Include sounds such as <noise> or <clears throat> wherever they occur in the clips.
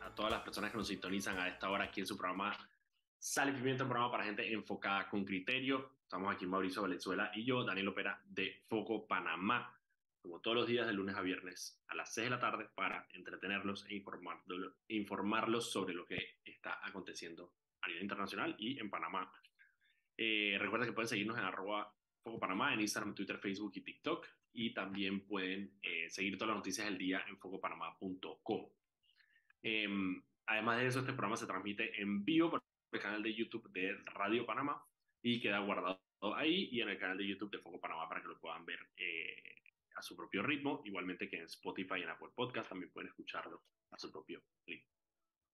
a todas las personas que nos sintonizan a esta hora aquí en su programa Sale Pimienta, un programa para gente enfocada con criterio. Estamos aquí Mauricio Valenzuela y yo, Daniel Opera, de Foco Panamá, como todos los días de lunes a viernes a las 6 de la tarde para entretenerlos e informarlos sobre lo que está aconteciendo a nivel internacional y en Panamá. Eh, recuerda que pueden seguirnos en arroba Foco Panamá en Instagram, Twitter, Facebook y TikTok. Y también pueden eh, seguir todas las noticias del día en focopanamá.com. Em, además de eso, este programa se transmite en vivo por el canal de YouTube de Radio Panamá y queda guardado ahí y en el canal de YouTube de Foco Panamá para que lo puedan ver eh, a su propio ritmo, igualmente que en Spotify y en Apple Podcast también pueden escucharlo a su propio ritmo.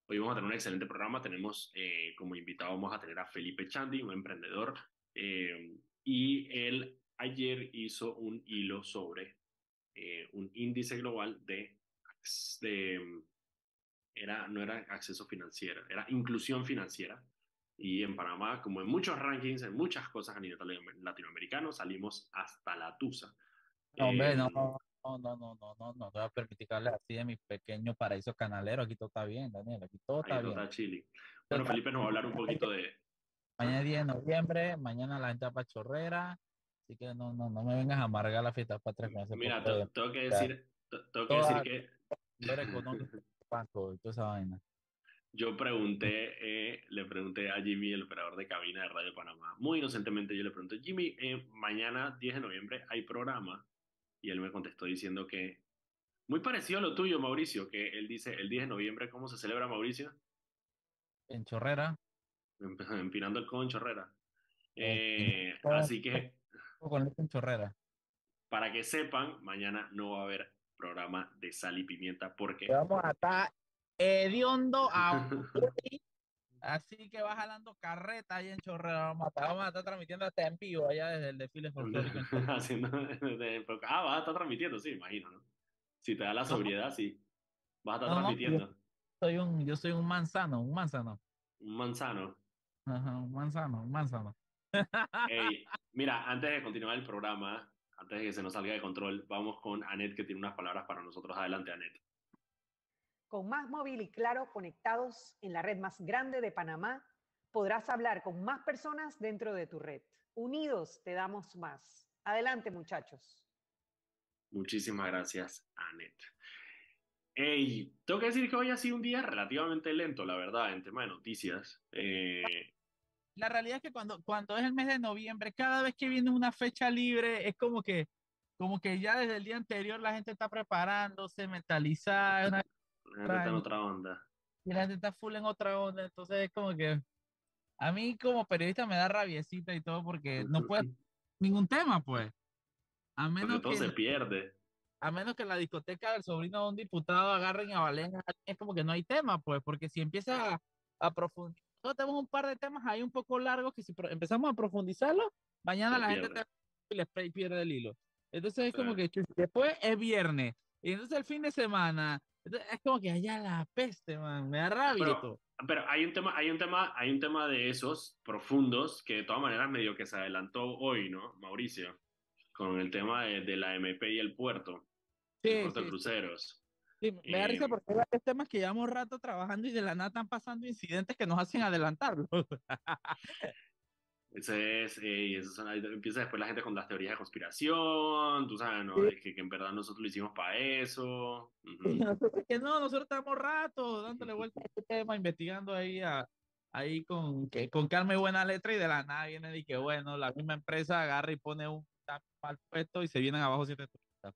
Hoy vamos a tener un excelente programa, tenemos eh, como invitado vamos a tener a Felipe Chandi, un emprendedor, eh, y él ayer hizo un hilo sobre un índice global de, de era, no era acceso financiero, era inclusión financiera. Y en Panamá, como en muchos rankings, en muchas cosas a nivel latinoamericano, salimos hasta la tusa. No, hombre, eh, no, em, no, no, no, no, no, no, te voy a permitir que así de mi pequeño paraíso canalero. Aquí todo está bien, Daniel, aquí todo está bien. Está chilling. Bueno, Felipe nos va a hablar un poquito de... Mañana 10 de noviembre, mañana la gente va para Chorrera, así que no, no, no me vengas a amargar la fiesta para tres meses. Mira, tengo que decir, tengo que decir que toda esa vaina. Yo pregunté, eh, le pregunté a Jimmy, el operador de cabina de Radio Panamá, muy inocentemente yo le pregunté, Jimmy, eh, mañana 10 de noviembre hay programa, y él me contestó diciendo que, muy parecido a lo tuyo, Mauricio, que él dice, el 10 de noviembre, ¿cómo se celebra, Mauricio? En Chorrera. Empinando <laughs> el codo en Chorrera. Eh, así que... <laughs> En Chorrera. Para que sepan, mañana no va a haber programa de sal y pimienta porque... Vamos a estar hediondo a <laughs> Así que va jalando carreta ahí en Chorrera. Vamos a, estar, vamos a estar transmitiendo hasta en vivo allá desde el desfile <laughs> folclórico. <laughs> ah, vas a estar transmitiendo, sí, imagino, ¿no? Si te da la sobriedad, sí. Vas a estar transmitiendo. yo, soy un, yo soy un manzano, un manzano. Un manzano. Ajá, un manzano, un manzano. mira, antes de continuar el programa, antes de que se nos salga de control, vamos con Anet, que tiene unas palabras para nosotros. Adelante, Anet. Con Más Móvil y Claro conectados en la red más grande de Panamá, podrás hablar con más personas dentro de tu red. Unidos te damos más. Adelante, muchachos. Muchísimas gracias, Anet. Hey, tengo que decir que hoy ha sido un día relativamente lento, la verdad, en tema de noticias. Eh, la realidad es que cuando, cuando es el mes de noviembre, cada vez que viene una fecha libre, es como que, como que ya desde el día anterior la gente está preparándose, mentalizada. La gente está en otra onda. Y la gente está full en otra onda, entonces es como que a mí como periodista me da rabiecita y todo porque no puede ningún tema, pues. A menos todo que, se pierde. A menos que la discoteca del sobrino de un diputado agarren a Valen, es como que no hay tema, pues, porque si empieza a, a profundizar tenemos un par de temas ahí un poco largos que si empezamos a profundizarlo, mañana la gente te pierde el hilo. Entonces es como que después es viernes y entonces el fin de semana es como que allá la peste, man, me da rabia. Pero, pero, hay un tema, hay un tema, hay un tema de esos profundos que de todas maneras medio que se adelantó hoy, ¿no, Mauricio? Con el tema de, la MP y el puerto, sí, el puerto de cruceros. Sí, me da risa eh, porque hay varios temas que llevamos rato trabajando y de la nada están pasando incidentes que nos hacen adelantarlo. <laughs> Ese es, eh, eso son, empieza después la gente con las teorías de conspiración, tú sabes, ¿no? que, que, en verdad nosotros lo hicimos para eso. <laughs> que no, nosotros estamos rato dándole <laughs> vuelta a este tema, investigando ahí a, ahí con, que, con calma y buena letra y de la nada viene y que bueno, la misma empresa agarra y pone un mal puesto y se vienen abajo siete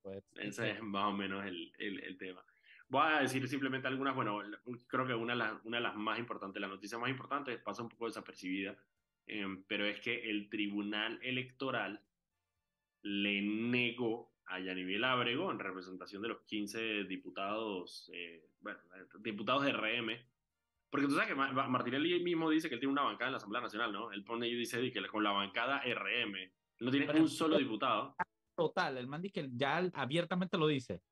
pues, Ese es más o menos el, el, el tema. Voy a decir simplemente algunas, bueno, creo que una de, las, una de las más importantes, la noticia más importante, pasa un poco desapercibida, em, pero es que el Tribunal Electoral le negó a Yanivel Ábrego, en representación de los 15 diputados, eh, bueno, diputados de RM, porque tú sabes que Martinelli mismo dice que él tiene una bancada en la Asamblea Nacional, ¿no? Él pone y dice que con la bancada RM, no tiene un solo diputado. Total, el man dice que ya abiertamente lo dice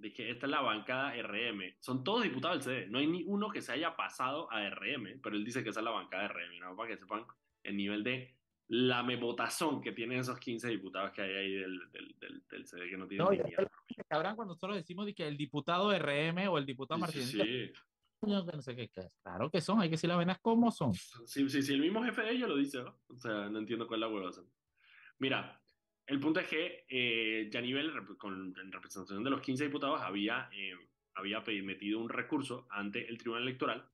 dije, esta es la bancada RM. Son todos diputados del CD. No hay ni uno que se haya pasado a RM, pero él dice que esa es la bancada RM, ¿no? Para que sepan el nivel de la mebotazón que tienen esos 15 diputados que hay ahí del, del, del, del CD que no tienen No, ni mierda. cabrón cuando nosotros decimos de que el diputado RM o el diputado Sí, Martínez. sí, sí. que no sé qué, que- Claro que son, hay que decir las venas como son. Sí, sí, sí, el mismo jefe de ellos lo dice, ¿no? O sea, no entiendo cuál es la huevaza. Mira, el punto es que eh, Yanivel, con, en representación de los 15 diputados, había, eh, había metido un recurso ante el Tribunal Electoral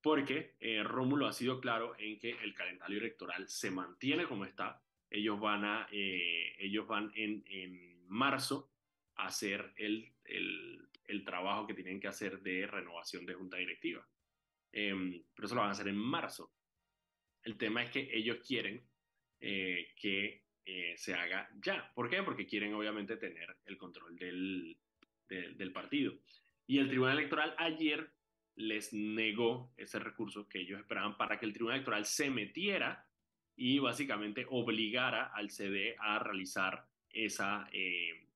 porque eh, Rómulo ha sido claro en que el calendario electoral se mantiene como está. Ellos van, a, eh, ellos van en, en marzo a hacer el, el, el trabajo que tienen que hacer de renovación de junta directiva. Em, pero eso lo van a hacer en marzo. El tema es que ellos quieren eh, que eh, se haga ya. ¿Por qué? Porque quieren obviamente tener el control del, de- del partido. Y el Tribunal Electoral ayer les negó ese recurso que ellos esperaban para que el Tribunal Electoral se metiera y básicamente obligara al CD a realizar esa, eh,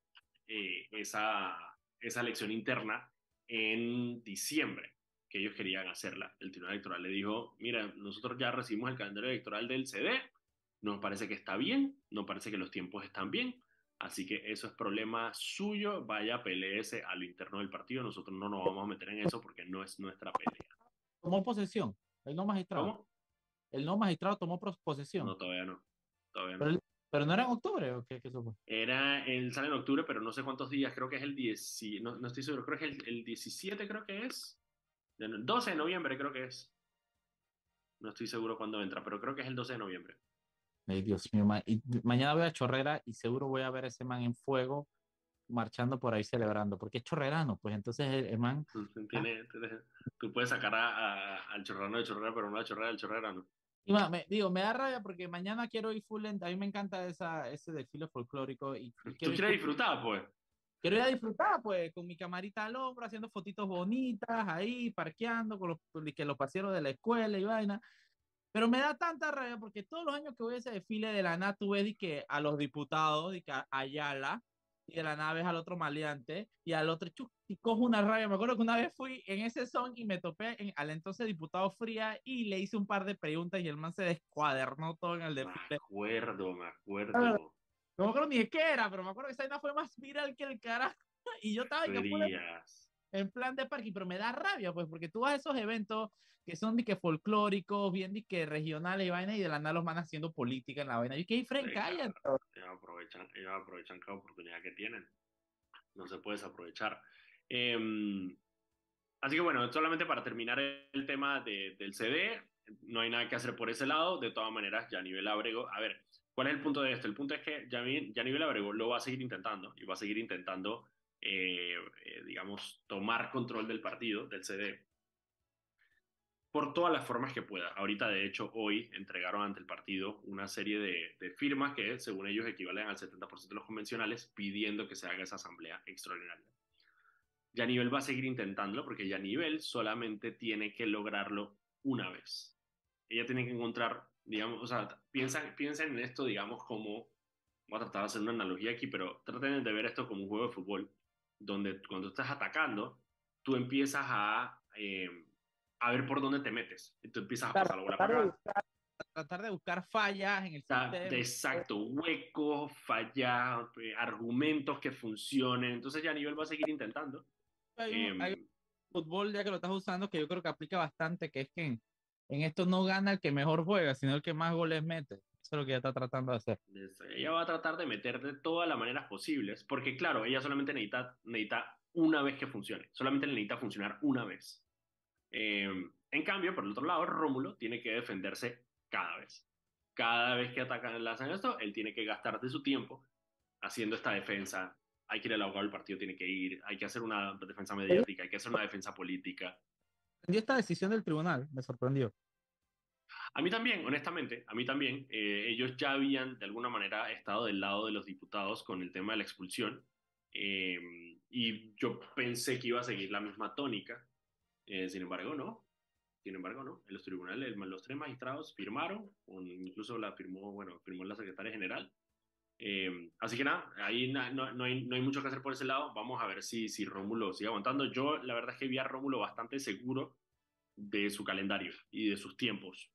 eh, esa, esa elección interna en diciembre que ellos querían hacerla. El Tribunal Electoral le dijo, mira, nosotros ya recibimos el calendario electoral del CD, nos parece que está bien, nos parece que los tiempos están bien, así que eso es problema suyo, vaya, peleese a lo interno del partido, nosotros no nos vamos a meter en eso porque no es nuestra pelea. Tomó posesión. El no magistrado. ¿Cómo? El no magistrado tomó posesión. No, todavía no. Todavía no. pero, no era en octubre o qué, qué fue? Era, él sale en octubre, pero no sé cuántos días, creo que es el 10, y- no, no estoy seguro, creo que es el, el 17, creo que es. De no- 12 de noviembre, creo que es. No estoy seguro cuándo entra, pero creo que es el 12 de noviembre. Ay, Dios mío, y mañana voy a Chorrera y seguro voy a ver a ese man en fuego marchando por ahí celebrando, porque es chorrerano, pues entonces el, el man, Tiene- tiene- tú puedes sacar a, a- al chorrano de chorrera, pero no al chorrera del chorrerano. y ma- me, digo, me da rabia porque mañana quiero ir full lent, a mí me encanta esa, ese desfile folclórico y, y Tú quieres full- disfrutar, pues. quiero ir a disfrutar, pues, con mi camarita al hombro, haciendo fotitos bonitas ahí, parqueando, con los, que los paseros de la escuela y vaina. Pero me da tanta rabia porque todos los años que voy a ese desfile de la nada, tú ves y que a los diputados, y que a Ayala, y de la nada ves al otro maleante, y al otro, chu, y cojo una rabia. Me acuerdo que una vez fui en ese son y me topé en- al entonces diputado Fría y le hice un par de preguntas y el man se descuadernó todo en el Me desfile. acuerdo, me Ah, acuerdo. No me acuerdo ni de qué era, pero me acuerdo que esa vaina fue más viral que el carajo. <laughs> Y yo estaba Frías. En plan de parking, pero me da rabia, pues, porque tú vas a esos eventos que son de que folclóricos, bien de que regionales y vaina, y de la nada los van haciendo política en la vaina. Y que hay Fren, Sí, cállate. Ellos aprovechan, ellos aprovechan cada oportunidad que tienen. No se puede desaprovechar. Em, así que bueno, solamente para terminar el tema de- del CD, no hay nada que hacer por ese lado. De todas maneras, ya a nivel Abrego, a ver, ¿cuál es el punto de esto? El punto es que ya a nivel Abrego lo va a seguir intentando y va a seguir intentando, eh, eh, digamos, tomar control del partido, del CD, por todas las formas que pueda. Ahorita, de hecho, hoy entregaron ante el partido una serie de, de firmas que, según ellos, equivalen al 70% de los convencionales, pidiendo que se haga esa asamblea extraordinaria. Yanivel va a seguir intentándolo porque Yanivel solamente tiene que lograrlo una vez. Ella tiene que encontrar, digamos, o sea, piensan, piensen en esto, digamos, como, voy a tratar de hacer una analogía aquí, pero traten de ver esto como un juego de fútbol, donde cuando estás atacando, tú empiezas a, eh, a ver por dónde te metes. Y tú empiezas a Claro, pasar la bola tratar, para de acá. buscar, tratar de buscar fallas en el sistema. Exacto, huecos, fallas, eh, argumentos que funcionen. Entonces ya nivel va a seguir intentando. Hay un, Em, hay un fútbol ya que lo estás usando que yo creo que aplica bastante, que es que en, en esto no gana el que mejor juega, sino el que más goles mete. Es lo que ella está tratando de hacer. es- ella va a tratar de meter de todas las maneras posibles, porque claro, ella solamente necesita, necesita una vez que funcione, solamente necesita funcionar una vez. Em, en cambio, por el otro lado, Rómulo tiene que defenderse cada vez. Cada vez que atacan, lanzan esto, él tiene que gastar de su tiempo haciendo esta defensa. Hay que ir al abogado del partido, tiene que ir, hay que hacer una defensa mediática, hay que hacer una defensa política. Entendió esta decisión del tribunal, me sorprendió. A mí también, honestamente, a mí también. eh, ellos ya habían de alguna manera estado del lado de los diputados con el tema de la expulsión eh, y yo pensé que iba a seguir la misma tónica. Eh, sin embargo, no. Sin embargo, no. En los tribunales, los tres magistrados firmaron, incluso la firmó, bueno, firmó la secretaria general. Eh, así que nada, ahí no, no hay, no hay mucho que hacer por ese lado. Vamos a ver si, si Rómulo sigue aguantando. Yo, la verdad es que vi a Rómulo bastante seguro de su calendario y de sus tiempos.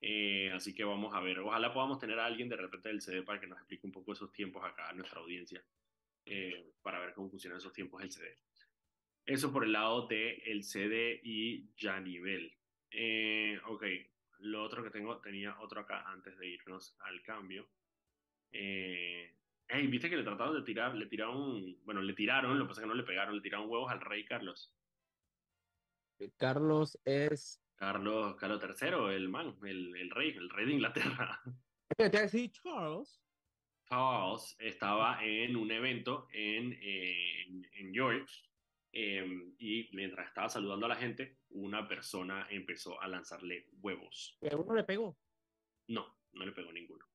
Eh, así que vamos a ver, ojalá podamos tener a alguien de repente del CD para que nos explique un poco esos tiempos acá a nuestra audiencia, eh, para ver cómo funcionan esos tiempos del CD. Eso por el lado del el CD y ya nivel. Eh, ok, lo otro que tengo, tenía otro acá antes de irnos al cambio. Hey, viste que le trataron de tirar, le tiraron, bueno, le tiraron, lo que pasa es que no le pegaron, le tiraron huevos al rey Carlos. Carlos es. Carlos, Carlos III, el man, el, el rey, el rey de Inglaterra. Charles. Charles estaba en un evento en, eh, en, en York eh, y mientras estaba saludando a la gente, una persona empezó a lanzarle huevos. Que uno le pegó. No, no le pegó ninguno.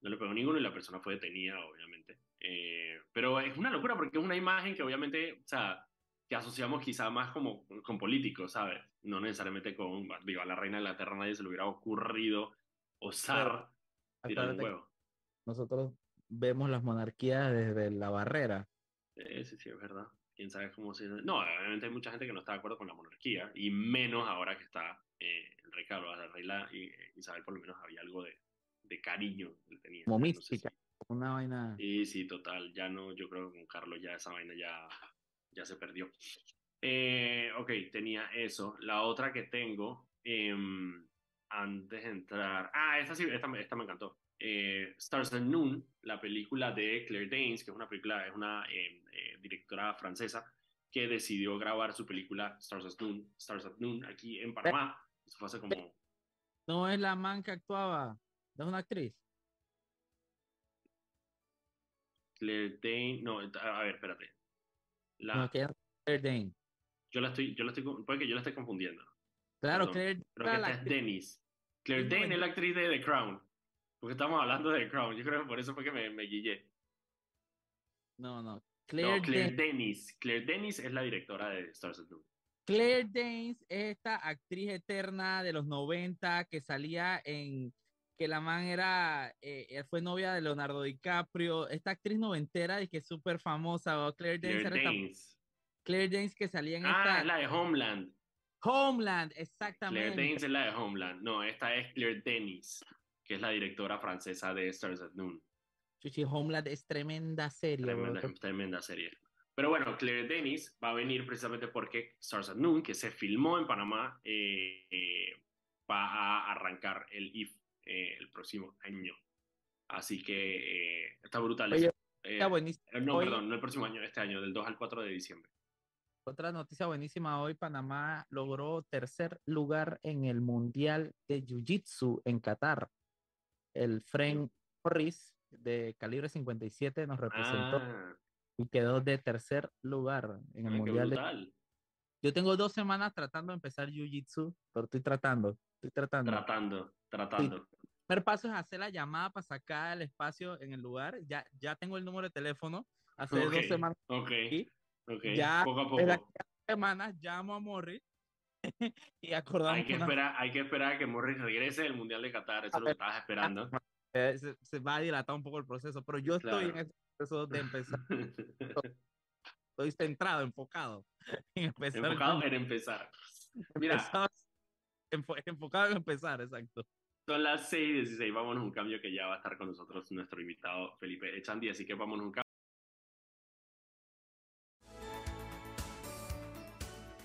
No le pegó ninguno y la persona fue detenida, obviamente. Eh, pero es una locura porque es una imagen que obviamente, o sea, que asociamos quizá más como con políticos, ¿sabes? No necesariamente con, digo, a la reina de Inglaterra nadie se le hubiera ocurrido osar tirar un huevo. Nosotros vemos las monarquías desde la barrera. Eh, sí, sí, es verdad. Quién sabe cómo se. No, obviamente hay mucha gente que no está de acuerdo con la monarquía, y menos ahora que está eh, el rey Carlos, la reina eh, Isabel, por lo menos había algo de, de cariño que tenía. Como No sé mística. si- Una vaina. Sí, sí, total. Ya no, yo creo que con Carlos ya esa vaina ya, ya se perdió. Eh, ok, tenía eso. La otra que tengo, em, antes de entrar. Ah, esta sí, esta, me- esta me encantó. Eh, Stars at Noon, la película de Claire Danes, que es una película, es una em, eh, directora francesa que decidió grabar su película Stars at Noon, Stars at Noon aquí en Panamá. Eso fue hace como No es la man que actuaba. No es una actriz. Claire Danes. No, a ver, espérate. La, No, que era Claire Danes. yo la estoy, yo la estoy, puede que yo la esté confundiendo. Claro, Perdón, Claire Creo que esta es. Dennis. Claire Dane es la actriz de The Crown. Porque estamos hablando de The Crown. Yo creo que por eso fue que me, me guillé. No, no. No, Claire, Claire Danes. Dennis. Claire Dennis es la directora de Noon. Claire Danes es esta actriz eterna de los 90 que salía en que la man era eh, eh, fue novia de Leonardo DiCaprio, esta actriz noventera y que es súper famosa, o Claire Danes Claire Danes. Claire Danes que salía en Ah, esta es la de Homeland. Homeland, Claire exactamente. Danes es la de Homeland. No, esta es Claire Dennis, que es la directora francesa de Stars at Noon. Chuchi, Homeland es tremenda serie, Tremenda, bro. tremenda serie. Pero bueno, Claire Denis va a venir precisamente porque Stars at Noon, que se filmó en Panamá, eh, eh, va a arrancar el IF eh, el próximo año. Así que eh, está brutal. Oye, eso. Eh, Está buenísimo. no, hoy- perdón, no el próximo año, este año, del 2 al 4 de diciembre. Otra noticia buenísima hoy, Panamá logró tercer lugar en el Mundial de Jiu-Jitsu en Qatar. El Fren Morris de calibre 57 nos representó Ah, y quedó de tercer lugar en el qué Mundial. de-. Yo tengo dos semanas tratando de empezar Jiu-Jitsu, pero estoy tratando, estoy tratando. Tratando, tratando. El primer paso es hacer la llamada para sacar el espacio en el lugar. Ya, ya tengo el número de teléfono. Hace dos semanas, Ok, Ya poco a desde poco. dos semanas llamo a Morris <laughs> y acordamos Hay que, una- esperar, hay que esperar a que Morris regrese del Mundial de Qatar, eso es lo que estabas esperando. <laughs> se, se va a dilatar un poco el proceso, pero yo estoy en ese proceso de empezar, <laughs> estoy centrado, enfocado en empezar. Enfocado en empezar. Mira, enfocado en empezar, exacto. Son las 6 y 16, vámonos un cambio que ya va a estar con nosotros nuestro invitado Felipe Echandi, así que vámonos un cambio.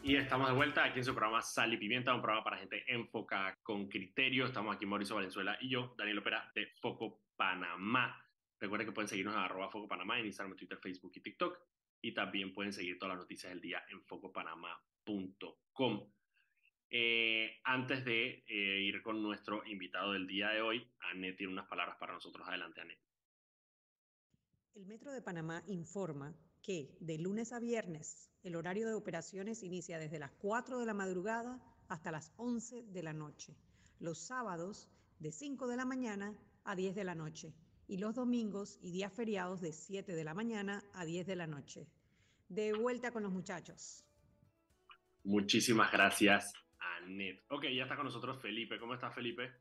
Y estamos de vuelta aquí en su programa Sal y Pimienta, un programa para gente enfocada con criterio. Estamos aquí Mauricio Valenzuela y yo, Daniel Opera, de Foco Panamá. Recuerden que pueden seguirnos a arroba Foco Panamá en Instagram, Twitter, Facebook y TikTok. Y también pueden seguir todas las noticias del día en focopanamá.com. Eh, antes de eh, ir con nuestro invitado del día de hoy, Anet tiene unas palabras para nosotros. Adelante, Anet. El Metro de Panamá informa que de lunes a viernes el horario de operaciones inicia desde las 4 de la madrugada hasta las 11 de la noche. Los sábados de 5 de la mañana a 10 de la noche y los domingos y días feriados de 7 de la mañana a 10 de la noche. De vuelta con los muchachos. Muchísimas gracias, Anet. Ok, ya está con nosotros Felipe. ¿Cómo estás, Felipe?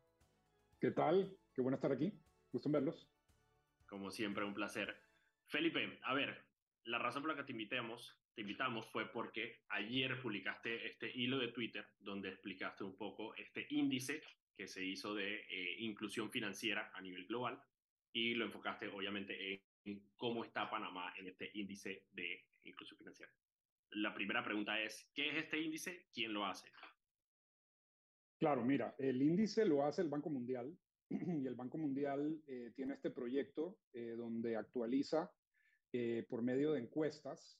¿Qué tal? Qué bueno estar aquí. Gusto en verlos. Como siempre, un placer. Felipe, a ver, la razón por la que te invitamos, te invitamos fue porque ayer publicaste este hilo de Twitter donde explicaste un poco este índice que se hizo de eh, inclusión financiera a nivel global y lo enfocaste obviamente en, cómo está Panamá en este índice de inclusión financiera. La primera pregunta es, ¿qué es este índice? ¿Quién lo hace? Claro, mira, el índice lo hace el Banco Mundial <clears throat> y el Banco Mundial eh, tiene este proyecto eh, donde actualiza por medio de encuestas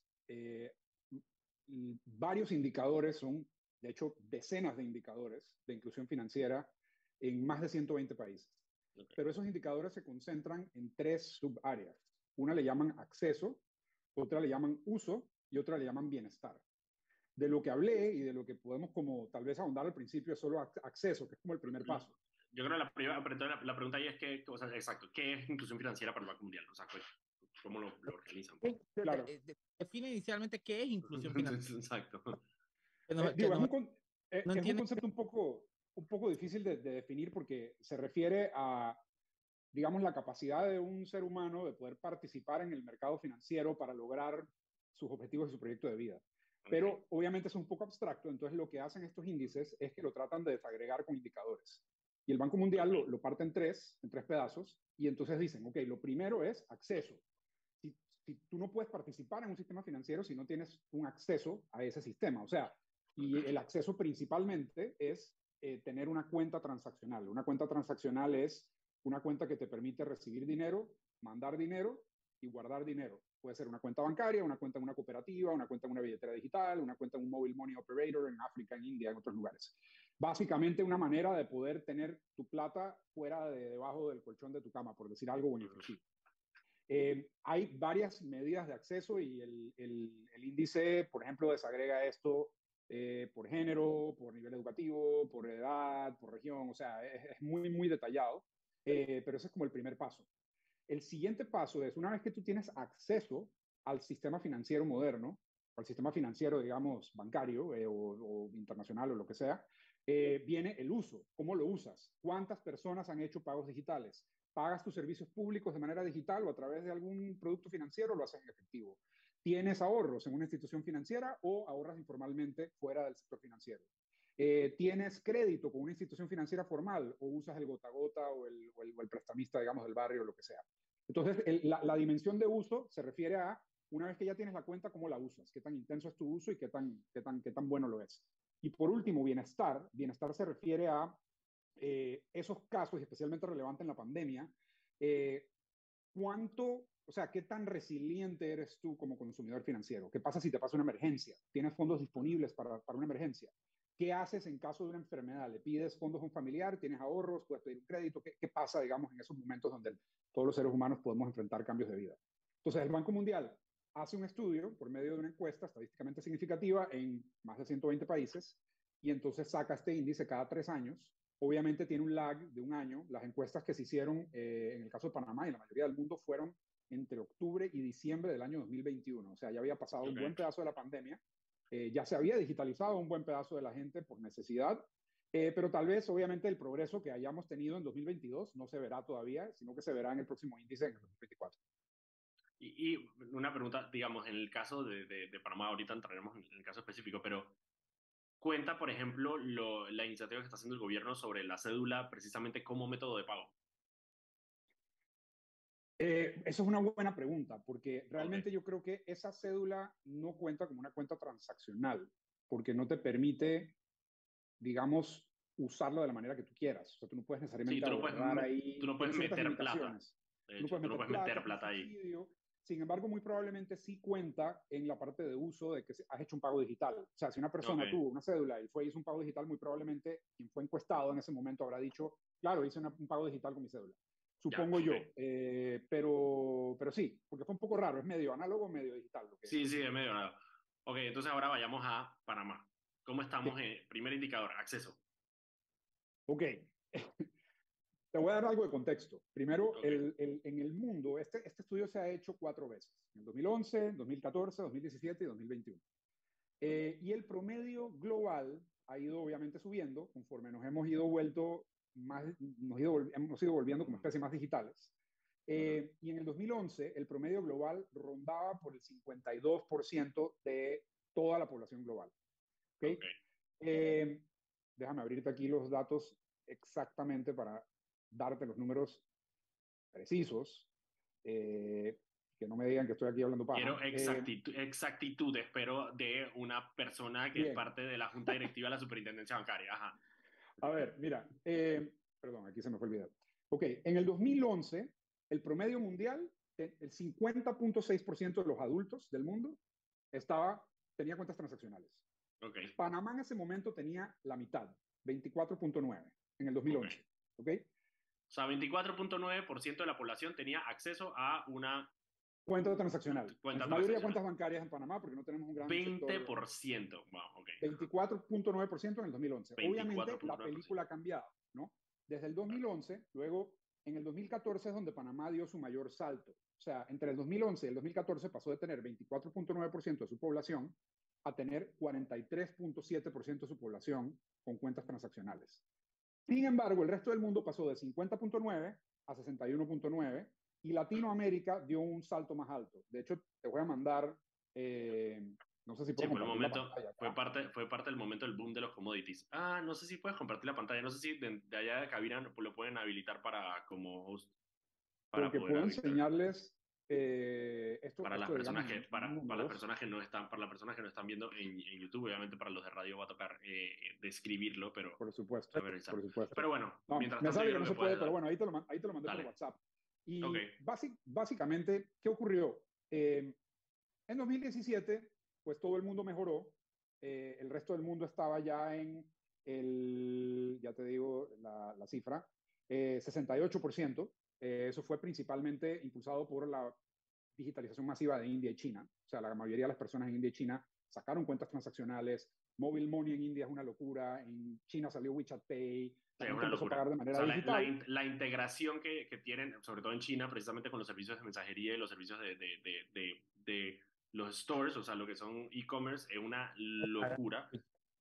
varios indicadores, son de hecho decenas de indicadores de inclusión financiera en más de 120 países. Pero esos indicadores se concentran en tres subáreas. Una le llaman acceso, otra le llaman uso y otra le llaman bienestar. De lo que hablé y de lo que podemos como tal vez ahondar al principio es solo acceso, que es como el primer paso. Yo creo que la, primera, la, la pregunta ahí es que, o sea, exacto, ¿qué es inclusión financiera para el Banco Mundial? O sea, ¿cómo lo, lo organizan? Claro. Define inicialmente qué es inclusión <laughs> financiera. exacto. es, un, es un concepto un poco, un poco difícil de, definir porque se refiere a, digamos, la capacidad de un ser humano de poder participar en el mercado financiero para lograr sus objetivos y su proyecto de vida. Pero obviamente es un poco abstracto, entonces lo que hacen estos índices es que lo tratan de desagregar con indicadores. Y el Banco Mundial lo, lo parte en tres, en tres pedazos, y entonces dicen, ok, lo primero es acceso. Si, tú no puedes participar en un sistema financiero si no tienes un acceso a ese sistema, o sea, y el acceso principalmente es eh, tener una cuenta transaccional. Una cuenta transaccional es una cuenta que te permite recibir dinero, mandar dinero y guardar dinero. Puede ser una cuenta bancaria, una cuenta en una cooperativa, una cuenta en una billetera digital, una cuenta en un mobile money operator en África, en India, en otros lugares. Básicamente una manera de poder tener tu plata fuera de debajo del colchón de tu cama, por decir algo bonito. Eh, hay varias medidas de acceso y el, el, el, índice, por ejemplo, desagrega esto eh, por género, por nivel educativo, por edad, por región, o sea, es, muy, muy detallado, eh, pero ese es como el primer paso. El siguiente paso es, una vez que tú tienes acceso al sistema financiero moderno, al sistema financiero, digamos, bancario eh, o, internacional o lo que sea, viene el uso. ¿Cómo lo usas? ¿Cuántas personas han hecho pagos digitales? ¿Pagas tus servicios públicos de manera digital o a través de algún producto financiero o lo haces en efectivo? tienes ahorros en una institución financiera o ahorras informalmente fuera del sector financiero. Eh, tienes crédito con una institución financiera formal o usas el gota a gota o el, prestamista, digamos, del barrio o lo que sea. Entonces, la, la, dimensión de uso se refiere a, una vez que ya tienes la cuenta, cómo la usas, qué tan intenso es tu uso y qué tan, qué tan, qué tan bueno lo es. Y por último, bienestar. Bienestar se refiere a eh, esos casos, especialmente relevante en la pandemia, eh, cuánto o sea, ¿qué tan resiliente eres tú como consumidor financiero? ¿Qué pasa si te pasa una emergencia? ¿Tienes fondos disponibles para, para, una emergencia? ¿Qué haces en caso de una enfermedad? ¿Le pides fondos a un familiar? ¿Tienes ahorros? ¿Puedes pedir un crédito? ¿Qué, qué pasa, digamos, en esos momentos donde todos los seres humanos podemos enfrentar cambios de vida? Entonces, el Banco Mundial hace un estudio por medio de una encuesta estadísticamente significativa en más de 120 países y entonces saca este índice cada tres años. Obviamente tiene un lag de un año. Las encuestas que se hicieron eh, en el caso de Panamá y la mayoría del mundo fueron entre octubre y diciembre del año 2021. O sea, ya había pasado un buen pedazo de la pandemia, eh, ya se había digitalizado un buen pedazo de la gente por necesidad, eh, pero tal vez, obviamente, el progreso que hayamos tenido en 2022 no se verá todavía, sino que se verá en el próximo índice en el 2024. Y, y una pregunta, digamos, en el caso de, de, Panamá, ahorita entraremos en el caso específico, pero cuenta, por ejemplo, lo, la iniciativa que está haciendo el gobierno sobre la cédula precisamente como método de pago. Eh, eso es una buena pregunta, porque realmente yo creo que esa cédula no cuenta como una cuenta transaccional, porque no te permite, digamos, usarlo de la manera que tú quieras. O sea, tú no puedes necesariamente sí, tú no puedes, ahí. Tú no puedes meter plata. Hecho, tú no puedes meter, plata, ahí. Sin embargo, muy probablemente sí cuenta en la parte de uso de que has hecho un pago digital. O sea, si una persona tuvo una cédula y fue hizo un pago digital, muy probablemente quien fue encuestado en ese momento habrá dicho, claro, hice un pago digital con mi cédula supongo yo. Eh, pero, pero sí, porque fue un poco raro, es medio análogo, medio digital. Lo que sí, sí, es medio análogo. Ok, entonces ahora vayamos a Panamá. ¿Cómo estamos? en primer indicador, acceso. Ok. <laughs> Te voy a dar algo de contexto. Primero, el, el, en el mundo, este, este estudio se ha hecho cuatro veces, en 2011, 2014, 2017 y 2021. Eh, y el promedio global ha ido obviamente subiendo conforme nos hemos ido vuelto más, nos ido, hemos ido volviendo como especies más digitales. Eh, y en el 2011, el promedio global rondaba por el 52% de toda la población global. ¿Okay? Eh, déjame abrirte aquí los datos exactamente para darte los números precisos, eh, que no me digan que estoy aquí hablando para. Quiero exactitudes, pero de una persona que es parte de la junta directiva de la superintendencia bancaria. Ajá. A ver, mira, perdón, aquí se me fue el video. Ok, en el 2011, el promedio mundial, el 50.6% de los adultos del mundo estaba, tenía cuentas transaccionales. Okay. Panamá en ese momento tenía la mitad, 24.9 en el 2011. Okay. O sea, 24.9% de la población tenía acceso a una cuenta transaccional. Cuenta la mayoría de cuentas bancarias en Panamá, porque no tenemos un gran 20%. Wow, okay. 24.9% en el 2011. Obviamente la película ha cambiado, ¿no? Desde el 2011, luego en el 2014 es donde Panamá dio su mayor salto. O sea, entre el 2011 y el 2014 pasó de tener 24.9% de su población a tener 43.7% de su población con cuentas transaccionales. Sin embargo, el resto del mundo pasó de 50.9 a 61.9 y Latinoamérica dio un salto más alto. De hecho, te voy a mandar, eh, no sé si puedo sí, un momento, fue parte, fue parte del momento del boom de los commodities. Ah, no sé si puedes compartir la pantalla, no sé si de, allá de cabina lo pueden habilitar para como host. Para Porque puedo enseñarles eh, esto, para, las personas que, para, para, las personas que no están para las personas que no están viendo en, en YouTube obviamente para los de radio va a tocar eh, describirlo pero por supuesto por supuesto pero bueno mientras me tanto, que no se puede pero bueno ahí te lo, ahí te lo mandé por WhatsApp y básicamente, ¿qué ocurrió? Eh, en 2017, pues todo el mundo mejoró, eh, el resto del mundo estaba ya en el, ya te digo la, la cifra, 68%. Eh, eso fue principalmente impulsado por la digitalización masiva de India y China. O sea, la mayoría de las personas en India y China sacaron cuentas transaccionales. Mobile Money en India es una locura. En China salió WeChat Pay. La, integración que, que, tienen, sobre todo en China, precisamente con los servicios de mensajería y los servicios de, de, de, de los stores, o sea, lo que son e-commerce, es una locura.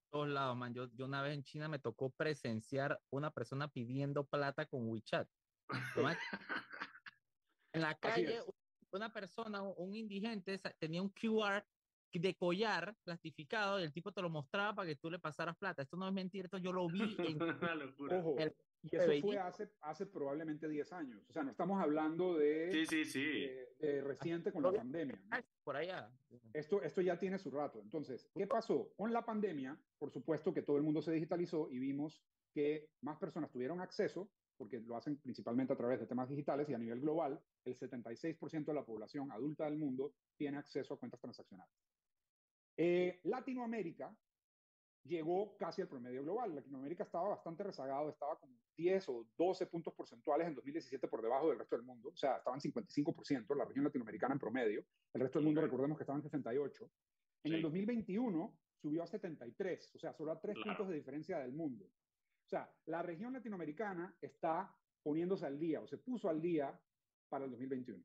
Todos lados, man. Yo, yo una vez en China me tocó presenciar una persona pidiendo plata con WeChat. <laughs> en la calle, una persona, un indigente, tenía un QR de collar plastificado y el tipo te lo mostraba para que tú le pasaras plata. Esto no es mentira, esto yo lo vi en... <laughs> Ojo, y eso fue hace, hace probablemente 10 años. O sea, no estamos hablando de, sí, sí, sí. de, reciente con la pandemia. <laughs> Por allá. Esto, esto ya tiene su rato. Entonces, ¿qué pasó? Con la pandemia, por supuesto que todo el mundo se digitalizó y vimos que más personas tuvieron acceso, porque lo hacen principalmente a través de temas digitales y a nivel global, el 76% de la población adulta del mundo tiene acceso a cuentas transaccionales. Eh, Latinoamérica llegó casi al promedio global. Latinoamérica estaba bastante rezagado, estaba como 10 o 12 puntos porcentuales en 2017 por debajo del resto del mundo, o sea, estaban 55%, la región latinoamericana en promedio, el resto del mundo recordemos que estaban 68. En el 2021 subió a 73, o sea, solo a 3 puntos de diferencia del mundo. O sea, la región latinoamericana está poniéndose al día o se puso al día para el 2021.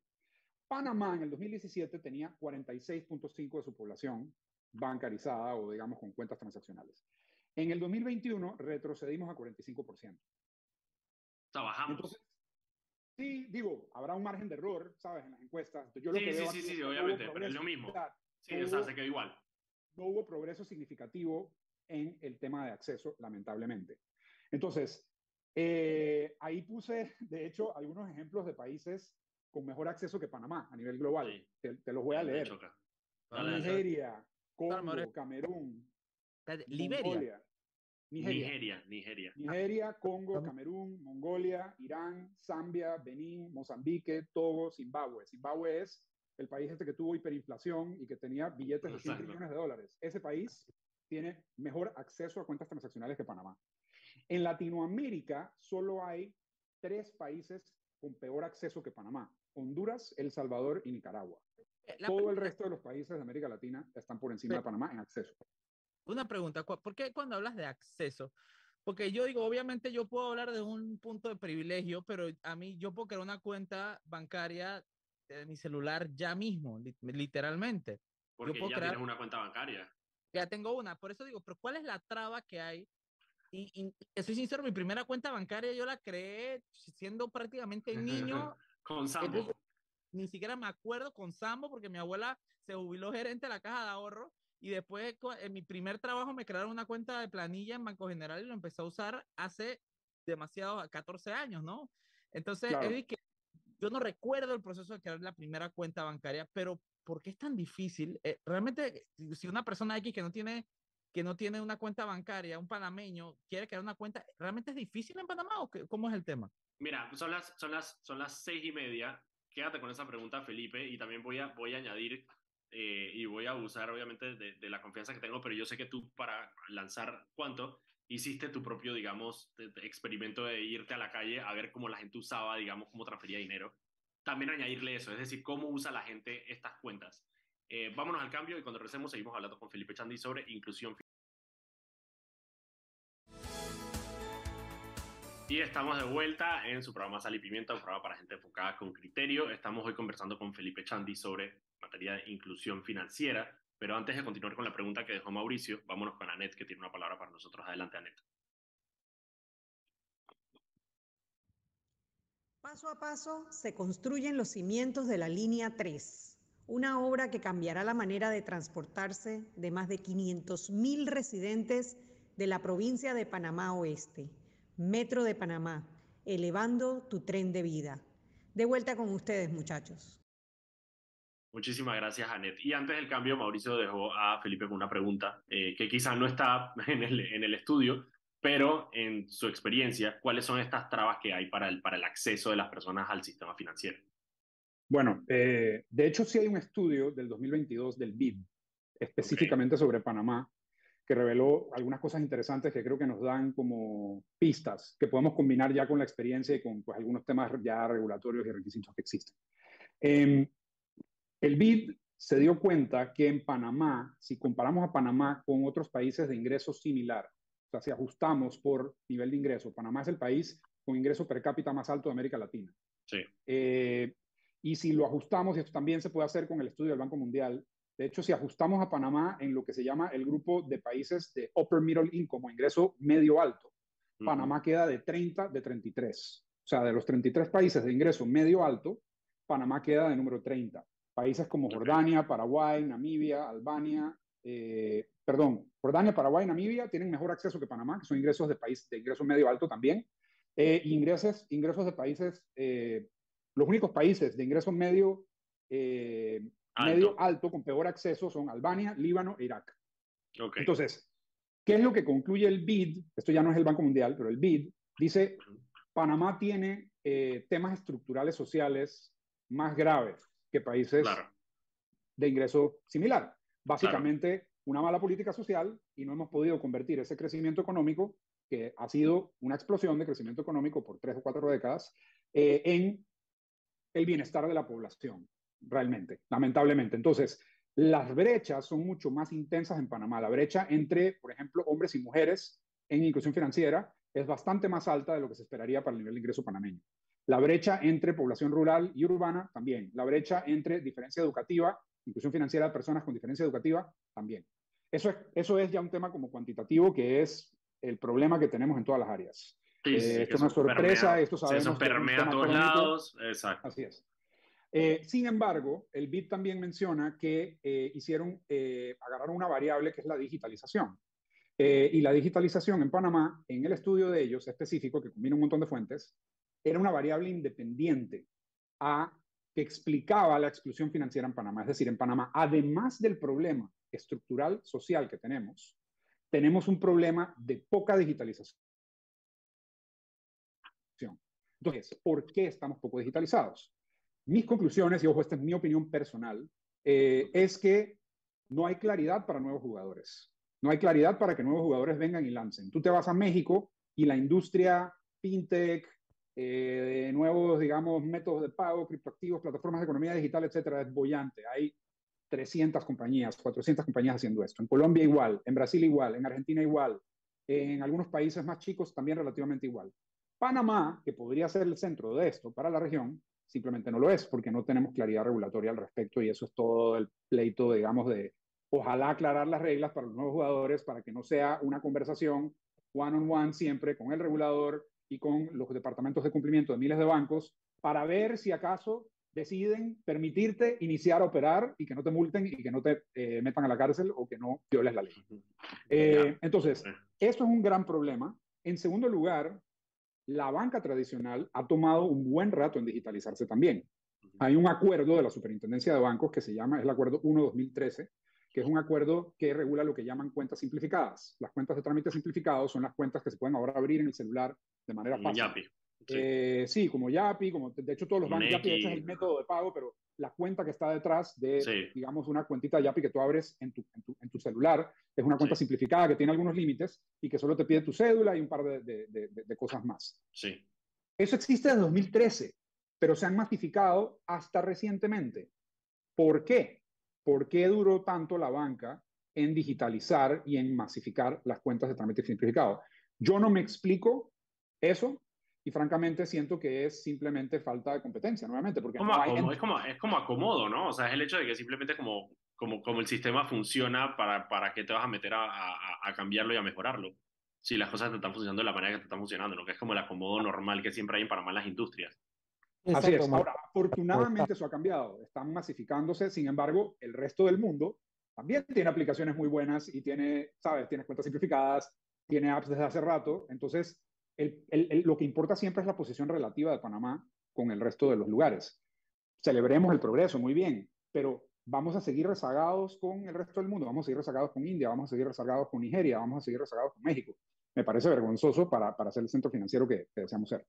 Panamá en el 2017 tenía 46.5 de su población bancarizada o digamos con cuentas transaccionales. En el 2021 retrocedimos a 45%. Trabajamos. sí, digo, habrá un margen de error, ¿sabes? En las encuestas. Yo sí, sí, sí, sí, obviamente, pero es lo mismo. Sí, no o se quedó igual. No hubo progreso significativo en el tema de acceso, lamentablemente. Entonces, eh, ahí puse, de hecho, algunos ejemplos de países con mejor acceso que Panamá a nivel global. Te, te, los voy a leer. Nigeria, Congo, Camerún, Liberia. Nigeria. Nigeria, Nigeria. Congo, Camerún, Mongolia, Irán, Zambia, Benín, Mozambique, Togo, Zimbabue. Zimbabue es el país este que tuvo hiperinflación y que tenía billetes de 100 millones de dólares. Ese país tiene mejor acceso a cuentas transaccionales que Panamá. En Latinoamérica solo hay tres países con peor acceso que Panamá. Honduras, El Salvador y Nicaragua. Todo el resto de los países de América Latina están por encima de Panamá en acceso. Una pregunta, ¿por qué cuando hablas de acceso? Porque yo digo, obviamente yo puedo hablar de un punto de privilegio, pero a mí yo puedo crear una cuenta bancaria de mi celular ya mismo, literalmente. Porque yo puedo ya crear... tienes una cuenta bancaria. Ya tengo una, por eso digo, pero ¿cuál es la traba que hay? Y, y soy sincero, mi primera cuenta bancaria yo la creé siendo prácticamente niño. <laughs> Con Sambo ni siquiera me acuerdo con Sambo porque mi abuela se jubiló gerente de la caja de ahorro y después en mi primer trabajo me crearon una cuenta de planilla en Banco General y lo empecé a usar hace demasiado, 14 años, ¿no? Entonces, que yo no recuerdo el proceso de crear la primera cuenta bancaria, pero ¿por qué es tan difícil? Eh, realmente, si una persona X que no tiene que no tiene una cuenta bancaria, un panameño, quiere crear una cuenta, ¿realmente es difícil en Panamá o qué, cómo es el tema? Mira, son las, son, las, son las seis y media. Quédate con esa pregunta, Felipe, y también voy a, voy a añadir eh, y voy a abusar, obviamente, de, de, la confianza que tengo, pero yo sé que tú para lanzar cuánto hiciste tu propio, digamos, experimento de irte a la calle a ver cómo la gente usaba, digamos, cómo transfería dinero. También añadirle eso, es decir, cómo usa la gente estas cuentas. Eh, vámonos al cambio y cuando regresemos seguimos hablando con Felipe Chandy sobre inclusión. Y estamos de vuelta en su programa Sal y Pimienta, un programa para gente enfocada con criterio. Estamos hoy conversando con Felipe Chandy sobre materia de inclusión financiera. Pero antes de continuar con la pregunta que dejó Mauricio, vámonos con Anet, que tiene una palabra para nosotros. Adelante, Anet. Paso a paso se construyen los cimientos de la línea 3, una obra que cambiará la manera de transportarse de más de 500.000 residentes de la provincia de Panamá Oeste. Metro de Panamá, elevando tu tren de vida. De vuelta con ustedes, muchachos. Muchísimas gracias, Anet. Y antes del cambio, Mauricio dejó a Felipe con una pregunta eh, que quizás no está <laughs> en el, en el estudio, pero en su experiencia, ¿cuáles son estas trabas que hay para el, para el acceso de las personas al sistema financiero? Bueno, eh, de hecho sí hay un estudio del 2022 del BID, específicamente sobre Panamá, que reveló algunas cosas interesantes que creo que nos dan como pistas que podemos combinar ya con la experiencia y con pues, algunos temas ya regulatorios y requisitos que existen. Eh, el BID se dio cuenta que en Panamá, si comparamos a Panamá con otros países de ingreso similar, o sea, si ajustamos por nivel de ingreso, Panamá es el país con ingreso per cápita más alto de América Latina. Sí. Eh, y si lo ajustamos, y esto también se puede hacer con el estudio del Banco Mundial, de hecho, si ajustamos a Panamá en lo que se llama el grupo de países de upper middle income o ingreso medio alto, Panamá queda de 30 de 33. O sea, de los 33 países de ingreso medio alto, Panamá queda de número 30. Países como Jordania, Paraguay, Namibia, Albania, eh, perdón, Jordania, Paraguay, Namibia tienen mejor acceso que Panamá, que son ingresos de país de ingreso medio alto también. Eh, ingresos, ingresos de países, eh, los únicos países de ingreso medio, alto. medio alto con peor acceso son Albania, Líbano e Irak. Entonces, ¿qué es lo que concluye el BID? Esto ya no es el Banco Mundial, pero el BID dice, Panamá tiene temas estructurales sociales más graves que países de ingreso similar. Básicamente, una mala política social y no hemos podido convertir ese crecimiento económico, que ha sido una explosión de crecimiento económico por tres o cuatro décadas, eh, en el bienestar de la población, realmente, lamentablemente. Entonces, las brechas son mucho más intensas en Panamá. La brecha entre, por ejemplo, hombres y mujeres en inclusión financiera es bastante más alta de lo que se esperaría para el nivel de ingreso panameño. La brecha entre población rural y urbana también. La brecha entre diferencia educativa, inclusión financiera de personas con diferencia educativa también. Eso es, eso es ya un tema como cuantitativo que es el problema que tenemos en todas las áreas. Sí, eh, esto es una sorpresa, esto sabemos. Eso permea a todos lados, exacto. Así es. Eh, sin embargo, el BID también menciona que eh, hicieron, agarraron una variable que es la digitalización. y la digitalización en Panamá, en el estudio de ellos específico, que combina un montón de fuentes, era una variable independiente a que explicaba la exclusión financiera en Panamá. Es decir, en Panamá, además del problema estructural social que tenemos, tenemos un problema de poca digitalización. Entonces, ¿por qué estamos poco digitalizados? Mis conclusiones, y ojo, esta es mi opinión personal, eh, es que no hay claridad para nuevos jugadores. No hay claridad para que nuevos jugadores vengan y lancen. Tú te vas a México y la industria fintech, eh, nuevos, digamos, métodos de pago, criptoactivos, plataformas de economía digital, etcétera, es bollante. Hay 300 compañías, 400 compañías haciendo esto. En Colombia igual, en Brasil igual, en Argentina igual, en algunos países más chicos también relativamente igual. Panamá, que podría ser el centro de esto para la región, simplemente no lo es porque no tenemos claridad regulatoria al respecto y eso es todo el pleito, digamos, de ojalá aclarar las reglas para los nuevos jugadores para que no sea una conversación one on one siempre con el regulador y con los departamentos de cumplimiento de miles de bancos para ver si acaso deciden permitirte iniciar a operar y que no te multen y que no te eh, metan a la cárcel o que no violes la ley. Eh, entonces, eso es un gran problema. En segundo lugar, la banca tradicional ha tomado un buen rato en digitalizarse también. Hay un acuerdo de la Superintendencia de Bancos que se llama, es el acuerdo 1-2013, que es un acuerdo que regula lo que llaman cuentas simplificadas. Las cuentas de trámite simplificados son las cuentas que se pueden ahora abrir en el celular de manera fácil. Yapi. Sí. Eh, sí. como Yapi, como de hecho todos los bancos Yapi, es el método de pago, pero la cuenta que está detrás de, digamos, una cuentita de Yapi que tú abres en tu, en tu, celular, es una cuenta simplificada que tiene algunos límites y que solo te pide tu cédula y un par de, de, de cosas más. Sí. Eso existe desde 2013, pero se han masificado hasta recientemente. ¿Por qué? ¿Por qué duró tanto la banca en digitalizar y en masificar las cuentas de trámite simplificado? Yo no me explico eso y francamente siento que es simplemente falta de competencia, nuevamente, porque como es, como, es como acomodo, ¿no? O sea, es el hecho de que simplemente como, como, como el sistema funciona, para, para qué te vas a meter a, a, cambiarlo y a mejorarlo. Si las cosas te están funcionando de la manera que te están funcionando, ¿no? Que es como el acomodo normal que siempre hay para Panamá las industrias. Así es. Ahora, afortunadamente eso ha cambiado. Están masificándose, sin embargo, el resto del mundo también tiene aplicaciones muy buenas y tiene, ¿sabes? Tiene cuentas simplificadas, tiene apps desde hace rato. Entonces, lo que importa siempre es la posición relativa de Panamá con el resto de los lugares. Celebremos el progreso, muy bien, pero vamos a seguir rezagados con el resto del mundo, vamos a seguir rezagados con India, vamos a seguir rezagados con Nigeria, vamos a seguir rezagados con México. Me parece vergonzoso para, para ser el centro financiero que deseamos ser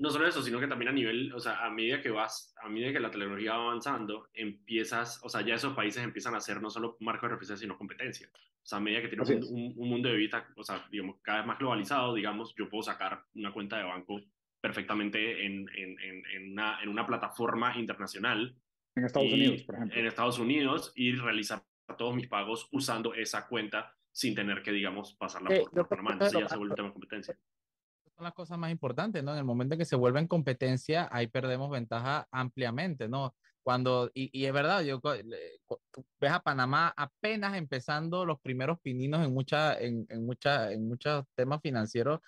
no solo eso, sino que también a nivel, o sea, a medida que vas, a medida que la tecnología va avanzando, empiezas, o sea, ya esos países empiezan a ser no solo marco de referencia, sino competencia. O sea, a medida que tienes un, mundo de vida, o sea, digamos, cada vez más globalizado, digamos, yo puedo sacar una cuenta de banco perfectamente en, en, en, una, en una plataforma internacional. En Estados Unidos, por ejemplo. En Estados Unidos y realizar todos mis pagos usando esa cuenta sin tener que, digamos, pasarla por, por Panamá. Entonces ya se vuelve un tema de competencia las cosas más importantes, ¿no? En el momento en que se vuelve en competencia, ahí perdemos ventaja ampliamente, ¿no? Cuando, y, y es verdad, yo ves a Panamá apenas empezando los primeros pininos en, mucha, en, en, mucha, en muchos temas financieros,